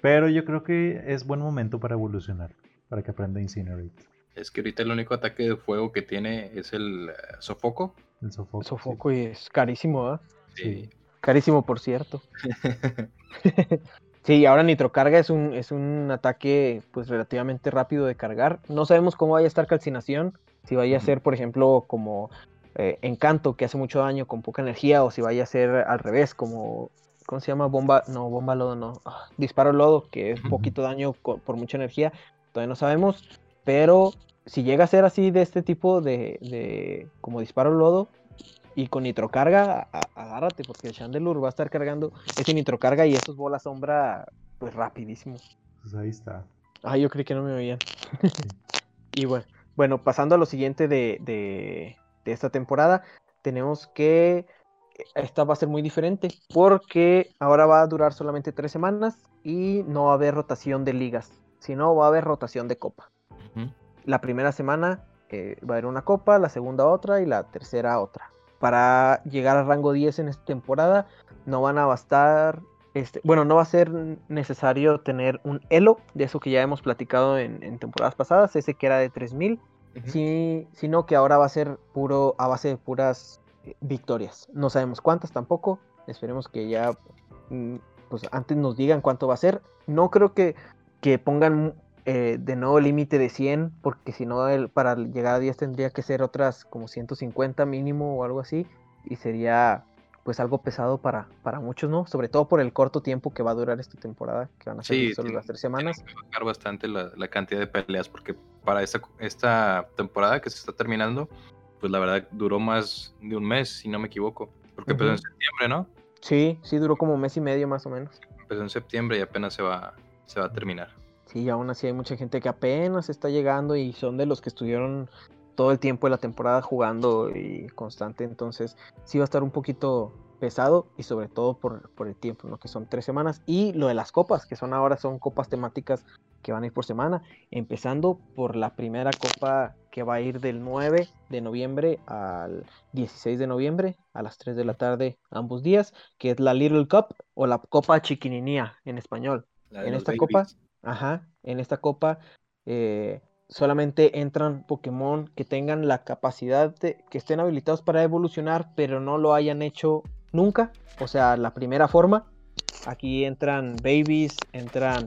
Pero yo creo que es buen momento para evolucionar, para que aprenda Incinerate. Es que ahorita el único ataque de fuego que tiene es el eh, sofoco. El sofoco. sofoco y es carísimo, Sí. Carísimo, por cierto. sí, ahora Nitrocarga es un, es un ataque pues relativamente rápido de cargar. No sabemos cómo vaya a estar calcinación. Si vaya a ser, por ejemplo, como eh, encanto que hace mucho daño con poca energía o si vaya a ser al revés como ¿cómo se llama? Bomba, no, bomba lodo, no, ah, disparo lodo, que es poquito daño por mucha energía, todavía no sabemos, pero si llega a ser así de este tipo de, de como disparo lodo y con nitrocarga, agárrate, porque el Chandelure va a estar cargando ese nitrocarga y esos bolas sombra, pues rapidísimo. Pues ahí está. Ah, yo creí que no me oían. y bueno, bueno, pasando a lo siguiente de, de esta temporada, tenemos que esta va a ser muy diferente porque ahora va a durar solamente tres semanas y no va a haber rotación de ligas, sino va a haber rotación de copa. La primera semana eh, va a haber una copa, la segunda otra y la tercera otra. Para llegar al rango 10 en esta temporada no van a bastar, este, bueno, no va a ser necesario tener un elo, de eso que ya hemos platicado en, en temporadas pasadas, ese que era de 3000 sí, sino que ahora va a ser puro a base de puras eh, victorias. No sabemos cuántas tampoco. Esperemos que ya mm, pues antes nos digan cuánto va a ser. No creo que, que pongan eh, de nuevo límite de 100, porque si no, para llegar a 10 tendría que ser otras como 150 mínimo o algo así. Y sería pues algo pesado para, para muchos, ¿no? Sobre todo por el corto tiempo que va a durar esta temporada, que van a ser solo las tres semanas. Va a bajar bastante la, la, cantidad de peleas, porque para esta, esta temporada que se está terminando, pues la verdad duró más de un mes, si no me equivoco. Porque empezó en septiembre, ¿no? Sí, sí, duró como un mes y medio más o menos. Empezó en septiembre y apenas se va, se va a terminar. Sí, aún así hay mucha gente que apenas está llegando y son de los que estuvieron todo el tiempo de la temporada jugando y constante, entonces sí va a estar un poquito pesado y sobre todo por, por, el tiempo, ¿no? que son tres semanas. Y lo de las copas, que son ahora son copas temáticas que van a ir por semana, empezando por la primera copa que va a ir del 9 de noviembre al 16 de noviembre a las 3 de la tarde ambos días, que es la Little Cup o la Copa Chiquininía en español. En esta copa, ajá, en esta copa eh, solamente entran Pokémon que tengan la capacidad de que estén habilitados para evolucionar, pero no lo hayan hecho nunca. O sea, la primera forma. Aquí entran babies, entran,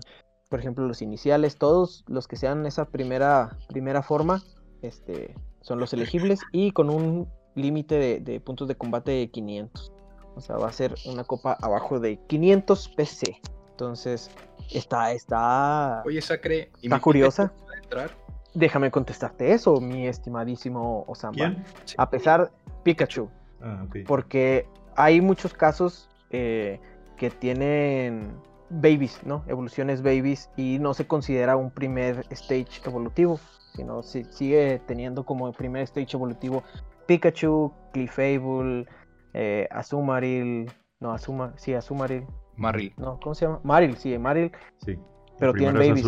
por ejemplo, los iniciales, todos los que sean esa primera, primera forma, este, son los elegibles y con un límite de, de puntos de combate de 500. O sea, va a ser una copa abajo de 500 PC. Entonces, está, está, Oye, Sacre, ¿y está curiosa. Entrar? Déjame contestarte eso, mi estimadísimo Osama. ¿Quién? Sí. A pesar, Pikachu, Ah, porque hay muchos casos eh, que tienen babies, ¿no? Evoluciones babies y no se considera un primer stage evolutivo, sino si, sigue teniendo como primer stage evolutivo Pikachu, Clefable, eh, Azumarill, no, Azuma, sí, Azumarill, Maril. no, ¿cómo se llama? Maril, sí, Maril, Sí. Pero tienen babies.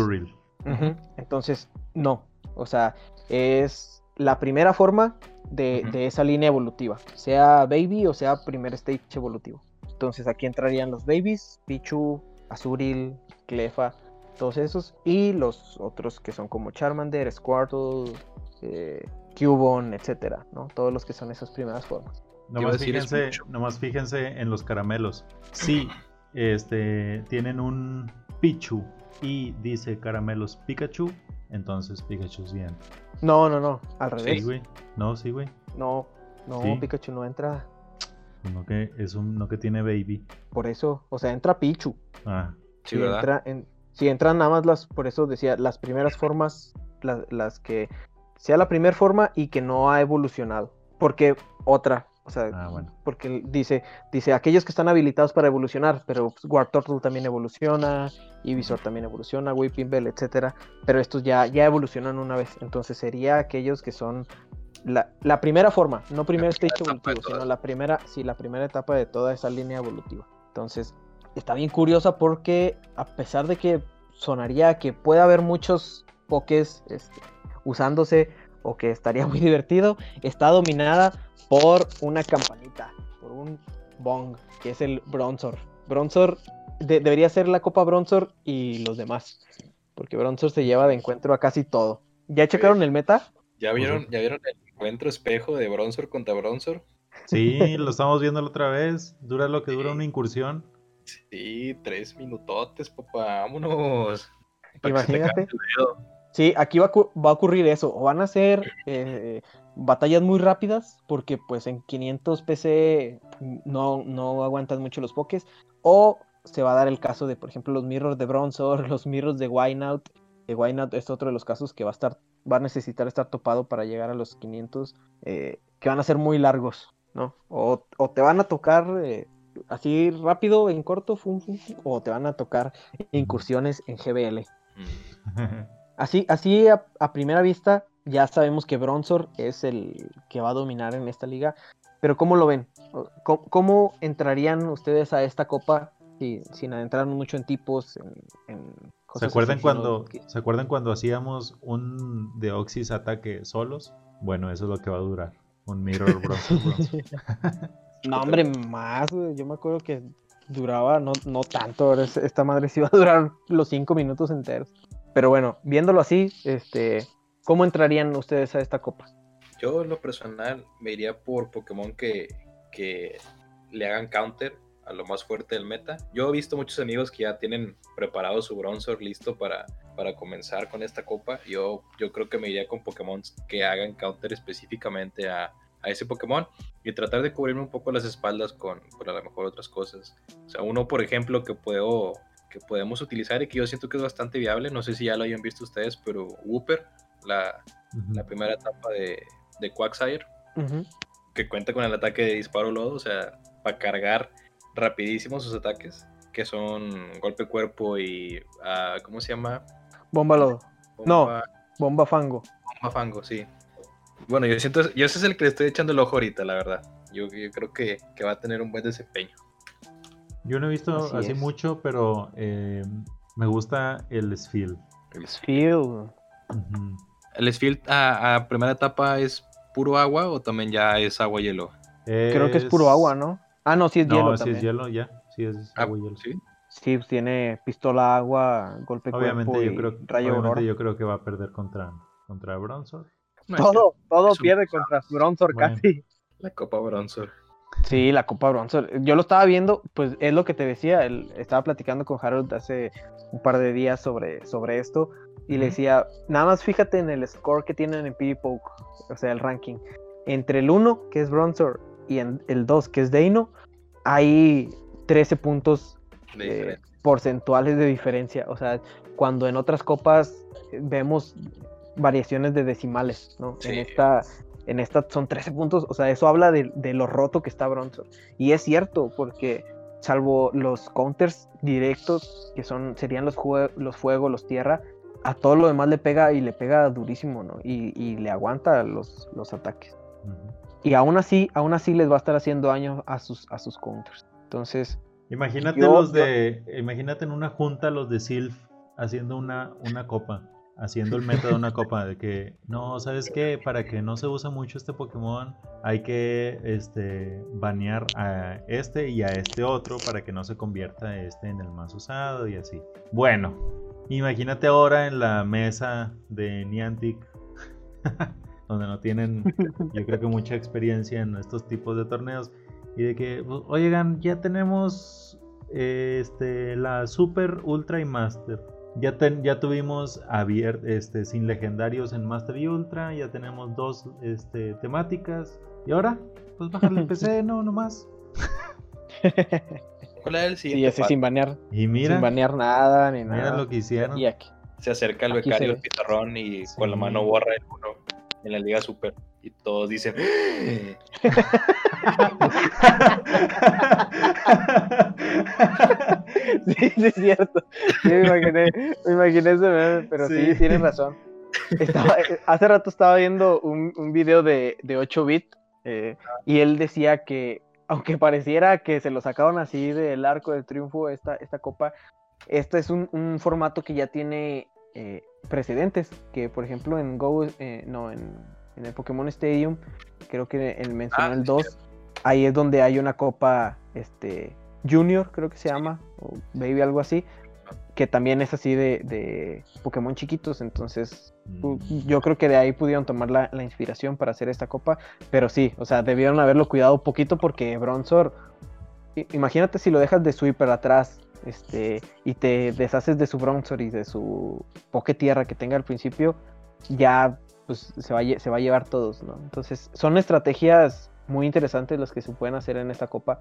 Entonces, no. O sea, es la primera forma de, de esa línea evolutiva. Sea baby o sea primer stage evolutivo. Entonces aquí entrarían los babies, Pichu, Azuril, Clefa, todos esos. Y los otros que son como Charmander, Squirtle, eh, Cubone, etcétera, ¿no? Todos los que son esas primeras formas. Nomás fíjense, nomás fíjense en los caramelos. Sí, este, tienen un Pichu y dice caramelos Pikachu, entonces Pikachu es bien. No, no, no. Al Sí, revés. güey. No, sí, güey. no, no, Sí. Pikachu no entra No que es un, no que tiene baby. por eso. O sea, entra Pichu. Ah, Sí, si, ¿verdad? entra en- si entran nada más las, por eso decía, las primeras formas, la- las que sea la primera forma y que no ha evolucionado. Porque otra, o sea, ah, bueno. porque dice, dice aquellos que están habilitados para evolucionar, pero pues, Wartortle también evoluciona, Ivysaur también evoluciona, Whipping Bell, etcétera, pero estos ya, ya evolucionan una vez, entonces sería aquellos que son la, la primera forma, no primer stage evolutivo, sino la primera, sí, la primera etapa de toda esa línea evolutiva. Entonces, está bien curiosa porque a pesar de que sonaría que puede haber muchos pokés este, usándose o que estaría muy divertido, está dominada por una campanita, por un bong, que es el Bronzor. Bronzor de- debería ser la Copa Bronzor y los demás, porque Bronzor se lleva de encuentro a casi todo. ¿Ya checaron el meta? ¿Ya vieron, Ujú. ¿Ya vieron el encuentro espejo de Bronzor contra Bronzor? Sí, lo estamos viendo la otra vez. Dura lo que dura una incursión. Sí, tres minutotes, papá, vámonos. Imagínate. Sí, aquí va a, cu- va a ocurrir eso. O van a ser eh, batallas muy rápidas, porque pues en 500 PC no, no aguantan mucho los pokés. O se va a dar el caso de, por ejemplo, los mirrors de Bronzor, los mirrors de Wineout. Que Wineout es otro de los casos que va a estar, va a necesitar estar topado para llegar a los 500, eh, que van a ser muy largos, ¿no? O, o te van a tocar eh, así rápido, en corto, o te van a tocar incursiones en GBL. Así, así a, a primera vista, ya sabemos que Bronzor es el que va a dominar en esta liga. Pero ¿cómo lo ven? ¿Cómo, cómo entrarían ustedes a esta copa si- sin adentrar mucho en tipos, en, en ¿Se acuerdan, así, cuando, que- ¿Se acuerdan cuando hacíamos un Deoxys ataque solos? Bueno, eso es lo que va a durar. Un Mirror Bronze. Bronze. no, hombre, más. Yo me acuerdo que duraba no, no tanto. Esta madre sí iba a durar los cinco minutos enteros. Pero bueno, viéndolo así, este, ¿cómo entrarían ustedes a esta copa? Yo, en lo personal, me iría por Pokémon que, que le hagan counter a lo más fuerte del meta. Yo he visto muchos amigos que ya tienen preparado su Bronzor listo para, para comenzar con esta copa. Yo, yo creo que me iría con Pokémon que hagan counter específicamente a, a ese Pokémon y tratar de cubrirme un poco las espaldas con, con a lo mejor otras cosas. O sea, uno, por ejemplo, que puedo que podemos utilizar y que yo siento que es bastante viable, no sé si ya lo hayan visto ustedes, pero Wooper, la, la primera etapa de, de Quagsire, que cuenta con el ataque de disparo lodo, o sea, para cargar rapidísimo sus ataques, que son golpe cuerpo y, ah, ¿cómo se llama? Bomba lodo. No. Bomba, Bomba fango. bomba fango, sí. Bueno, yo siento, yo ese es el que le estoy echando el ojo ahorita, la verdad. Yo, yo creo que, que va a tener un buen desempeño. Yo no he visto Así mucho, pero eh, me gusta el Sphere. El. Ujú. el Sfield a, a primera etapa es puro agua o también ya es agua y hielo? Creo que es puro agua, ¿no? Ah, no, sí es No, hielo sí también. es hielo, ya. Sí es Ah, agua y hielo. ¿sí? Sí, pues tiene pistola agua, golpe Obviamente cuerpo yo y creo, rayo obviamente yo creo que va a perder contra, contra Bronzor. No Todo, todo un- pierde contra Bronzor Bueno. casi. La Copa Bronzor. Sí, la Copa Bronzor. Yo lo estaba viendo, pues es lo que te decía. estaba platicando con Harold hace un par de días sobre, sobre esto. Y le decía, nada más fíjate en el score que tienen en PvP Poke, o sea, el ranking. Entre el 1, que es Bronzor, y en el 2, que es Deino, hay 13 puntos De eh, porcentuales de diferencia. O sea, cuando en otras copas eh, vemos variaciones de decimales, ¿no? En Sí. esta, en esta son 13 puntos. O sea, eso habla de, de lo roto que está Bronzor. Y es cierto, porque salvo los counters directos, que son, serían los, los fuego, los tierra, a todo lo demás le pega y le pega durísimo, ¿no? Y, y le aguanta los, los ataques. Y aún así, aún así les va a estar haciendo daño a sus, a sus counters. Entonces, Imagínate Yo- los de. Imagínate en una junta los de Sylph haciendo una, una copa. Haciendo el meta de una copa. De que, no, ¿sabes qué? Para que no se use mucho este Pokémon, hay que este, banear a este y a este otro para que no se convierta este en el más usado y así. Bueno, imagínate ahora en la mesa de Niantic. donde no tienen, yo creo que mucha experiencia en estos tipos de torneos. Y de que, "Pues, oigan, ya tenemos este, la Super, Ultra y Master. Ya, ten- ya tuvimos abier- este, sin legendarios en Master y Ultra. Ya tenemos dos este, temáticas. ¿Y ahora? Pues bajarle el PC, no, nomás. ¿Cuál es el sí, siguiente paso? sin banear, Y mira, sin banear nada ni mira nada. lo que hicieron. Y aquí. Se acerca el Aquí becario se ve. pizarrón y Sí. con la mano borra el uno en la Liga Super. Y todos dicen, Sí, sí, es cierto. Sí, me imaginé, me imaginé ese meme, pero sí, Sí. tienes razón. Estaba- hace rato estaba viendo un, un video de, de 8 bit eh, y él decía que, aunque pareciera que se lo sacaron así del arco del triunfo, esta, esta copa, este es un, un formato que ya tiene eh, precedentes, que por ejemplo en Go, eh, no, en, en el Pokémon Stadium, creo que él mencionó Ah, el sí, 2, ahí es donde hay una copa este, Junior, creo que se llama, o Baby, algo así, que también es así de, de Pokémon chiquitos, entonces Mm. yo creo que de ahí pudieron tomar la, la inspiración para hacer esta copa, pero sí, o sea, debieron haberlo cuidado un poquito porque Bronzor, imagínate si lo dejas de sweeper atrás, este, y te deshaces de su Bronzor y de su Poké Tierra que tenga al principio, ya pues se va, se va a llevar todos, ¿no? Entonces son estrategias muy interesantes las que se pueden hacer en esta copa,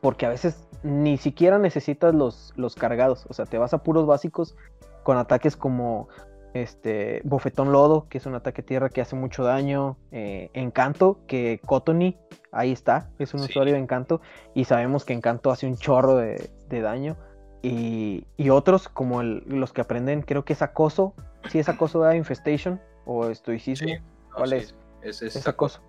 porque a veces ni siquiera necesitas los, los cargados, o sea, te vas a puros básicos con ataques como este Bofetón Lodo, que es un ataque tierra que hace mucho daño, eh, Encanto, que Cotony, ahí está, es un Sí. usuario de Encanto, y sabemos que Encanto hace un chorro de, de daño, y, y otros como el- los que aprenden, creo que es Acoso, si es Acoso de Infestation o Estoicismo, Sí, no, ¿cuál sí, es? Es, es Es Acoso.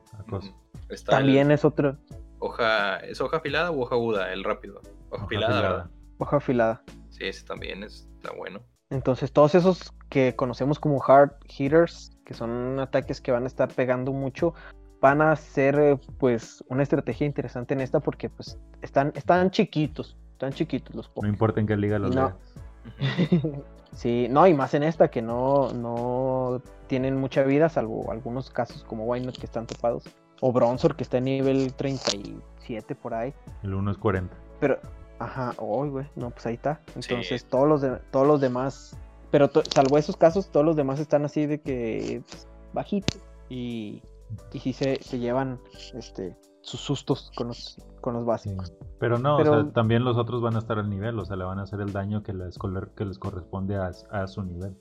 El También es otro, hoja, ¿es hoja afilada o hoja aguda? El rápido. Hoja, Hoja afilada, afilada. ¿verdad? hoja afilada. Sí, ese también es- está bueno. Entonces, todos esos que conocemos como hard hitters, que son ataques que van a estar pegando mucho, van a ser eh, pues una estrategia interesante en esta porque pues están, están chiquitos, están chiquitos los No Pokémon. importa en qué liga los No. sí, no, y más en esta que no, no tienen mucha vida, salvo algunos casos como Wynot que están topados. O Bronzor que está en nivel 37 por ahí. El 1 es 40. Pero, ajá, hoy, güey, no, pues ahí está. Entonces, todos los de- todos los demás, pero salvo esos casos, todos los demás están así de que pues, bajito y, y sí se, se llevan este sus sustos con los, con los Sí. básicos. Pero no, o sea, también los otros van a estar al nivel, o sea, le van a hacer el daño que les, que les corresponde a, a su nivel.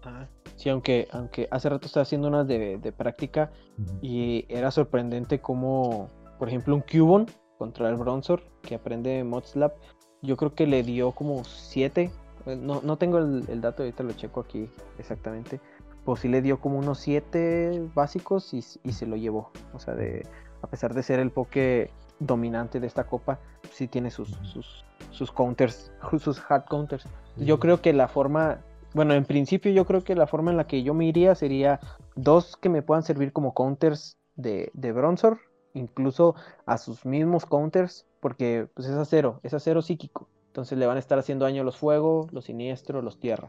Ajá. Sí, aunque, aunque hace rato estaba haciendo unas de, de práctica y era sorprendente como, por ejemplo, un Cubon contra el Bronzor que aprende Modslap, yo creo que le dio como 7. No, no tengo el, el dato, ahorita lo checo aquí exactamente. Pues sí le dio como unos 7 básicos y, y se lo llevó. O sea, de, a pesar de ser el poke dominante de esta copa, sí tiene sus, sus, sus counters, sus hard counters. Yo creo que la forma, bueno, en principio yo creo que la forma en la que yo me iría sería dos que me puedan servir como counters de, de Bronzor, incluso a sus mismos counters, porque pues es acero, es acero psíquico. Entonces le van a estar haciendo daño los fuego, los siniestros, los tierra.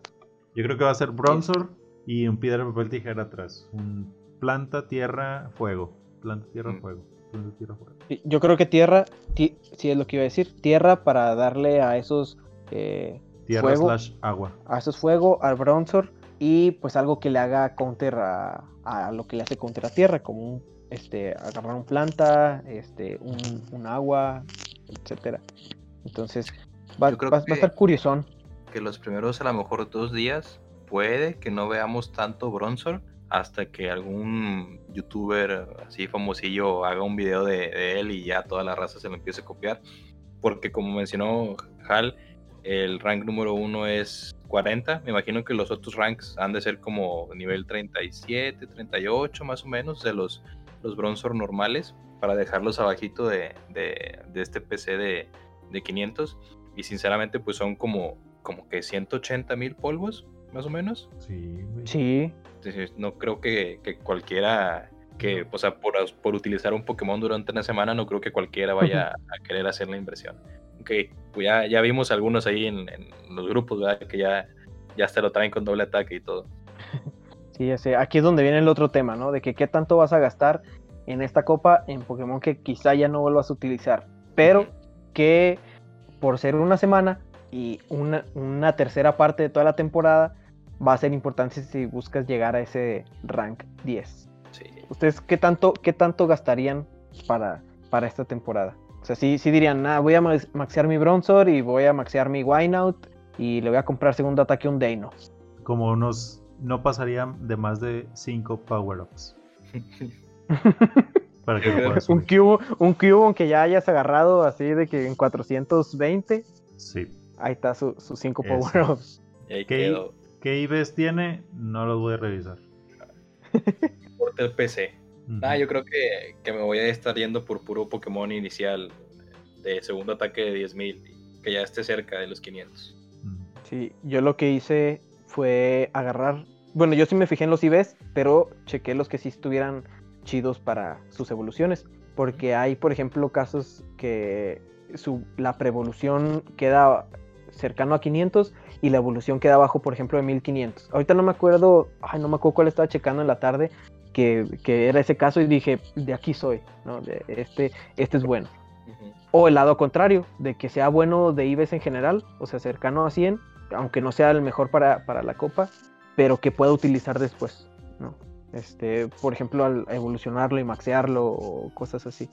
Yo creo que va a ser Bronzor, y un piedra, papel, tijera atrás. Un planta, tierra, fuego. Planta, tierra, Mm. fuego. Planta, tierra, fuego. Sí, Yo creo que tierra, ti- sí es lo que iba a decir, tierra para darle a esos, eh, Tierra Fuego. slash agua. a esos fuego, al bronzor y pues algo que le haga counter a, a lo que le hace counter a tierra, como un, este, agarrar un planta, este, un, un agua, etcétera. Entonces va, Yo creo va- va a que- estar curiosón. que los primeros a lo mejor dos días puede que no veamos tanto Bronzor hasta que algún youtuber así famosillo haga un video de, de él y ya toda la raza se lo empiece a copiar. Porque como mencionó Hal, el rank número uno es 40. Me imagino que los otros ranks han de ser como nivel 37, 38 más o menos de los, los Bronzor normales para dejarlos abajito de, de- de este PC de, de 500. Y sinceramente pues son como, como que 180 mil polvos más o menos. Sí, güey. Sí, Entonces, no creo que, que cualquiera que, o sea, por, por utilizar un Pokémon durante una semana, no creo que cualquiera vaya a querer hacer la inversión. Ok, pues ya, ya vimos algunos ahí en, en los grupos, ¿verdad? Que ya, ya se lo traen con doble ataque y todo. sí, ya sé. Aquí es donde viene el otro tema, ¿no? De que qué tanto vas a gastar en esta copa en Pokémon que quizá ya no vuelvas a utilizar, pero que por ser una semana y una, una tercera parte de toda la temporada va a ser importante si buscas llegar a ese rank 10. Sí. ¿Ustedes qué tanto, qué tanto gastarían para, para esta temporada? O sea, sí, sí dirían, nada, voy a max- maxear mi Bronzor y voy a maxear mi Wineout y le voy a comprar segundo ataque a un Deino. Como unos. No pasarían de más de 5 power-ups. Para que un cubo, un cubo que ya hayas agarrado así de que en 420, Sí. ahí está su- sus 5 Eso. power-ups. Y ahí ¿Qué, quedó. ¿Qué IBs tiene? No los voy a revisar. Por el PC. Ah, yo creo que, que me voy a estar yendo por puro Pokémon inicial de segundo ataque de 10.000, que ya esté cerca de los 500. Ujú. Sí, yo lo que hice fue agarrar. Bueno, yo sí me fijé en los IVs, pero chequé los que sí estuvieran chidos para sus evoluciones. Porque hay, por ejemplo, casos que su, la preevolución queda cercano a 500 y la evolución queda abajo, por ejemplo, de 1500. Ahorita no me acuerdo, ay, no me acuerdo cuál estaba checando en la tarde, que, que era ese caso y dije, de aquí soy, ¿no? De este, este es bueno. O el lado contrario, de que sea bueno de IBES en general, o sea, cercano a 100, aunque no sea el mejor para, para la copa, pero que pueda utilizar después, ¿no? Este, por ejemplo, al evolucionarlo y maxearlo o cosas así.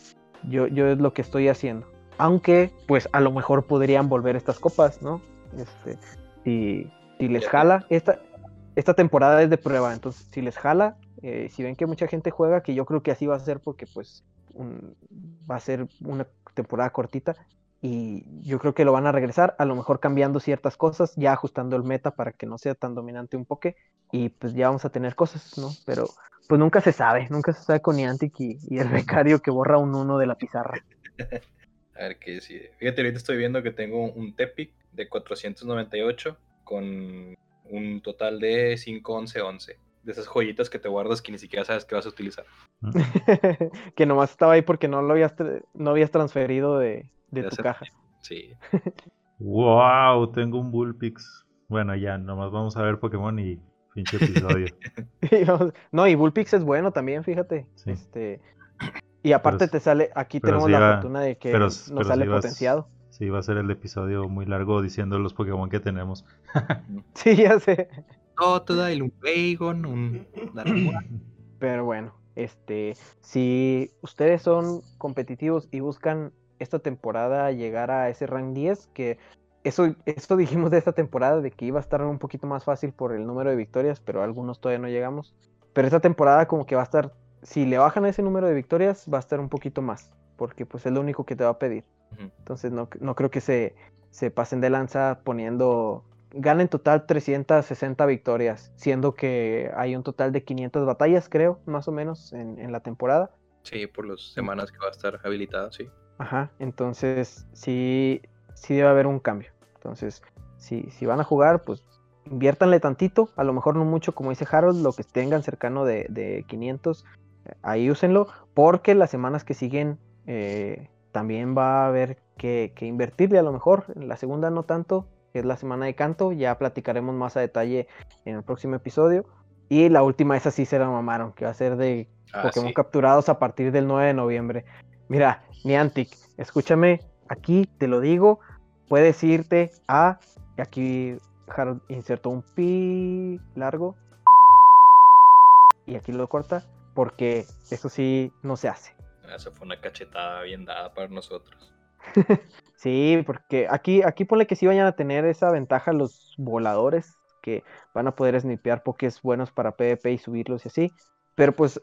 Yo, yo es lo que estoy haciendo. Aunque, pues, a lo mejor podrían volver estas copas, ¿no? Este, si, si les jala, esta, esta temporada es de prueba, entonces, si les jala, eh, si ven que mucha gente juega, que yo creo que así va a ser porque, pues, un- va a ser una temporada cortita y yo creo que lo van a regresar, a lo mejor cambiando ciertas cosas, ya ajustando el meta para que no sea tan dominante un poke y pues ya vamos a tener cosas, ¿no? Pero pues nunca se sabe, nunca se sabe con Niantic y, y el becario que borra un uno de la pizarra. A ver qué decide. Fíjate, ahorita estoy viendo que tengo un Tepic de 498 con un total de 51111. De esas joyitas que te guardas que ni siquiera sabes que vas a utilizar. Que nomás estaba ahí porque no lo habías, tra- no habías transferido de, de tu caja. Sí. Wow, tengo un Bullpix. Bueno, ya, nomás vamos a ver Pokémon y pinche episodio. Y vamos- no, y Bullpix es bueno también, fíjate. Sí. Este, y aparte Pero te sale, aquí tenemos la va- fortuna de que pero- nos pero sale vas- potenciado. Sí, va a ser el episodio muy largo diciendo los Pokémon que tenemos. Sí, ya sé. Totodile, un Bagon, un. Pero bueno, este, si ustedes son competitivos y buscan esta temporada llegar a ese rank 10, que eso, eso dijimos de esta temporada, de que iba a estar un poquito más fácil por el número de victorias, pero algunos todavía no llegamos. Pero esta temporada como que va a estar, si le bajan ese número de victorias, va a estar un poquito más, porque pues es lo único que te va a pedir. Entonces no, no creo que se, se pasen de lanza poniendo... Ganen total 360 victorias, siendo que hay un total de 500 batallas, creo, más o menos, en, en la temporada. Sí, por las semanas que va a estar habilitado, sí. Ajá, entonces sí, sí debe haber un cambio. Entonces, si, si van a jugar, pues inviértanle tantito, a lo mejor no mucho, como dice Harold, lo que tengan cercano de, de 500, eh, ahí úsenlo, porque las semanas que siguen eh, también va a haber que, que invertirle a lo mejor, en la segunda no tanto, que es la semana de canto, ya platicaremos más a detalle en el próximo episodio. Y la última, esa sí se la mamaron, que va a ser de Ah, Pokémon sí. capturados a partir del 9 de noviembre. Mira, Niantic, escúchame, aquí te lo digo, puedes irte a, y aquí Harold insertó un pi largo, y aquí lo corta, porque eso sí no se hace. Esa fue una cachetada bien dada para nosotros. Sí, porque aquí, aquí ponle que sí vayan a tener esa ventaja los voladores, que van a poder snipear pokés buenos para PvP y subirlos y así. Pero pues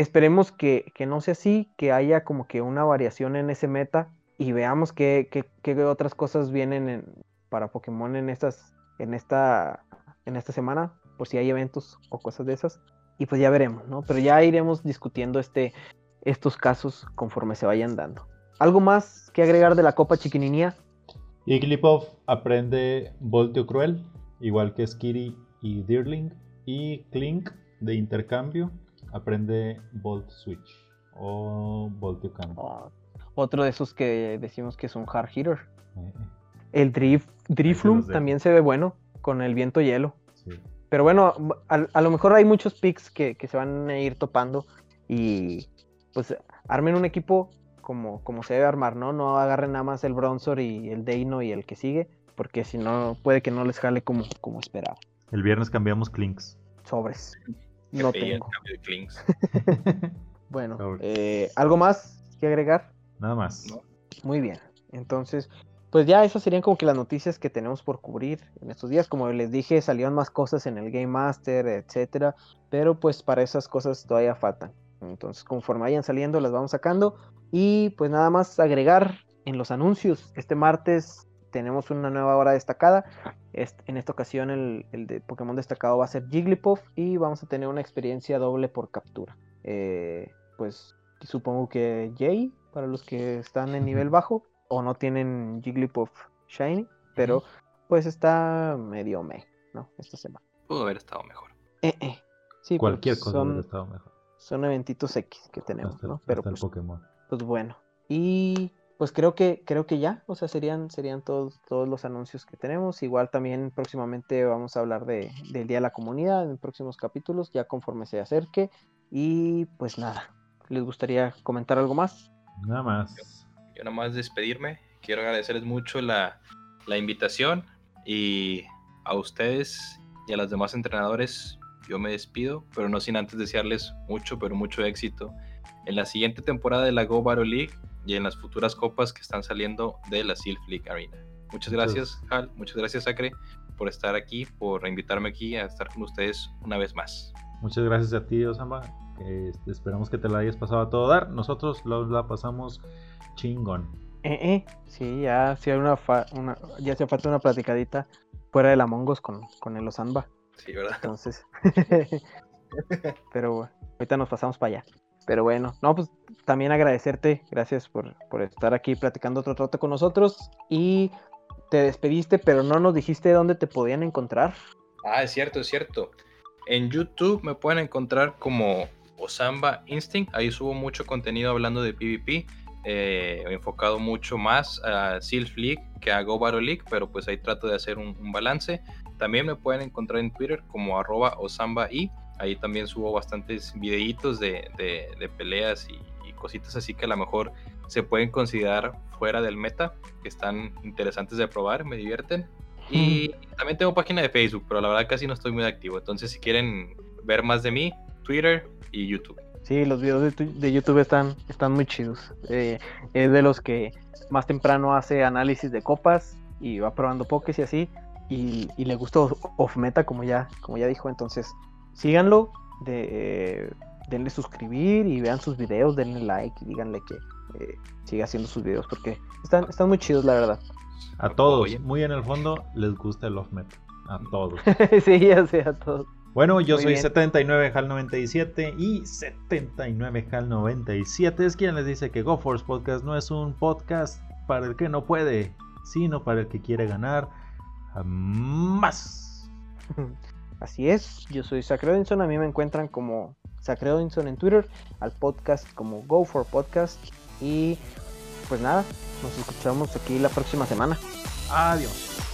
esperemos que, que no sea así, que haya como que una variación en ese meta y veamos qué, qué- qué otras cosas vienen en- para Pokémon en estas, en esta, en esta semana, por si hay eventos o cosas de esas. Y pues ya veremos, ¿no? Pero ya iremos discutiendo este, estos casos conforme se vayan dando. ¿Algo más que agregar de la Copa Chiquininía? Iglipov aprende Volteo Cruel, igual que Skiri y Deerling. Y Clink de intercambio aprende Volt Switch o Volteo Cambio. Oh, otro de esos que decimos que es un hard hitter. Eh, El Drif, Drifloom dejo. también se ve bueno con el viento hielo. sí. Pero bueno, a, a lo mejor hay muchos picks que, que se van a ir topando y pues armen un equipo como, como se debe armar, ¿no? No agarren nada más el Bronzor y el Deino y el que sigue, porque si no, puede que no les jale como, como esperaba. El viernes cambiamos Clinks. Sobres. No tengo. cambio de Clinks. Bueno, Sobres. eh, ¿algo más que agregar? Nada más. No. Muy bien. Entonces, pues ya esas serían como que las noticias que tenemos por cubrir en estos días. Como les dije, salieron más cosas en el Game Master, etcétera. Pero pues para esas cosas todavía faltan. Entonces, conforme vayan saliendo, las vamos sacando. Y pues nada más agregar en los anuncios. Este martes tenemos una nueva hora destacada. Est- En esta ocasión el, el de Pokémon destacado va a ser Jigglypuff y vamos a tener una experiencia doble por captura. Eh, pues supongo que Jay, para los que están en nivel bajo o no tienen Jigglypuff Shiny, pero pues está medio me, ¿no? Esta semana. Pudo haber estado mejor. Eh, eh. Sí, pero, Cualquier pues, cosa hubiera son, estado mejor. son eventitos X que tenemos, Hasta, ¿no? Pero hasta pues, el Pokémon. pues bueno. Y pues creo que creo que ya, o sea, serían serían todos todos los anuncios que tenemos. Igual también próximamente vamos a hablar de, del Día de la Comunidad en próximos capítulos, ya conforme se acerque. Y pues nada, ¿les gustaría comentar algo más? Nada más. Yo nada más despedirme. Quiero agradecerles mucho la, la invitación y a ustedes y a los demás entrenadores. Yo me despido, pero no sin antes desearles mucho, pero mucho éxito en la siguiente temporada de la Go Battle League y en las futuras copas que están saliendo de la Sylph League Arena. Muchas gracias, Hal. Muchas gracias, Acre, por estar aquí, por invitarme aquí a estar con ustedes una vez más. Muchas gracias a ti, Osama. que, este, esperamos que te la hayas pasado a todo dar. Nosotros lo- la pasamos chingón. Eh, eh, sí, ya sí hay una, fa- una ya hace falta una platicadita fuera del Among Us con, con el Osamba. Sí, ¿verdad? Entonces, pero bueno, ahorita nos pasamos para allá. Pero bueno, no, pues también agradecerte, gracias por, por estar aquí platicando otro rato con nosotros. Y te despediste, pero no nos dijiste dónde te podían encontrar. Ah, es cierto, es cierto. En YouTube me pueden encontrar como Osamba Instinct. Ahí subo mucho contenido hablando de PvP. eh, enfocado mucho más a Sylph League que a Go League, pero pues ahí trato de hacer un, un balance. También me pueden encontrar en Twitter como arroba Osamba ahí también subo bastantes videitos de, de- de peleas y, y cositas así que a lo mejor se pueden considerar fuera del meta, que están interesantes de probar, me divierten. Y también tengo página de Facebook, pero la verdad casi no estoy muy activo. Entonces, si quieren ver más de mí, Twitter y YouTube. Sí, los videos de, tu- de YouTube están, están muy chidos. Eh, es de los que más temprano hace análisis de copas y va probando pokés y así. Y, y le gustó off meta, como ya, como ya dijo. Entonces, síganlo, de, denle suscribir y vean sus videos, denle like y díganle que eh, siga haciendo sus videos porque están, están muy chidos, la verdad. A todos, muy en el fondo, les gusta el off meta. A todos. sí, ya sé, a todos. Bueno, yo Muy soy bien. 79 HAL 97 y 79 HAL 97 es quien les dice que GoForce Podcast no es un podcast para el que no puede, sino para el que quiere ganar más. Así es, yo soy Sacred Odinson, a mí me encuentran como Sacred Odinson en Twitter, al podcast como Go for Podcast y pues nada, nos escuchamos aquí la próxima semana. Adiós.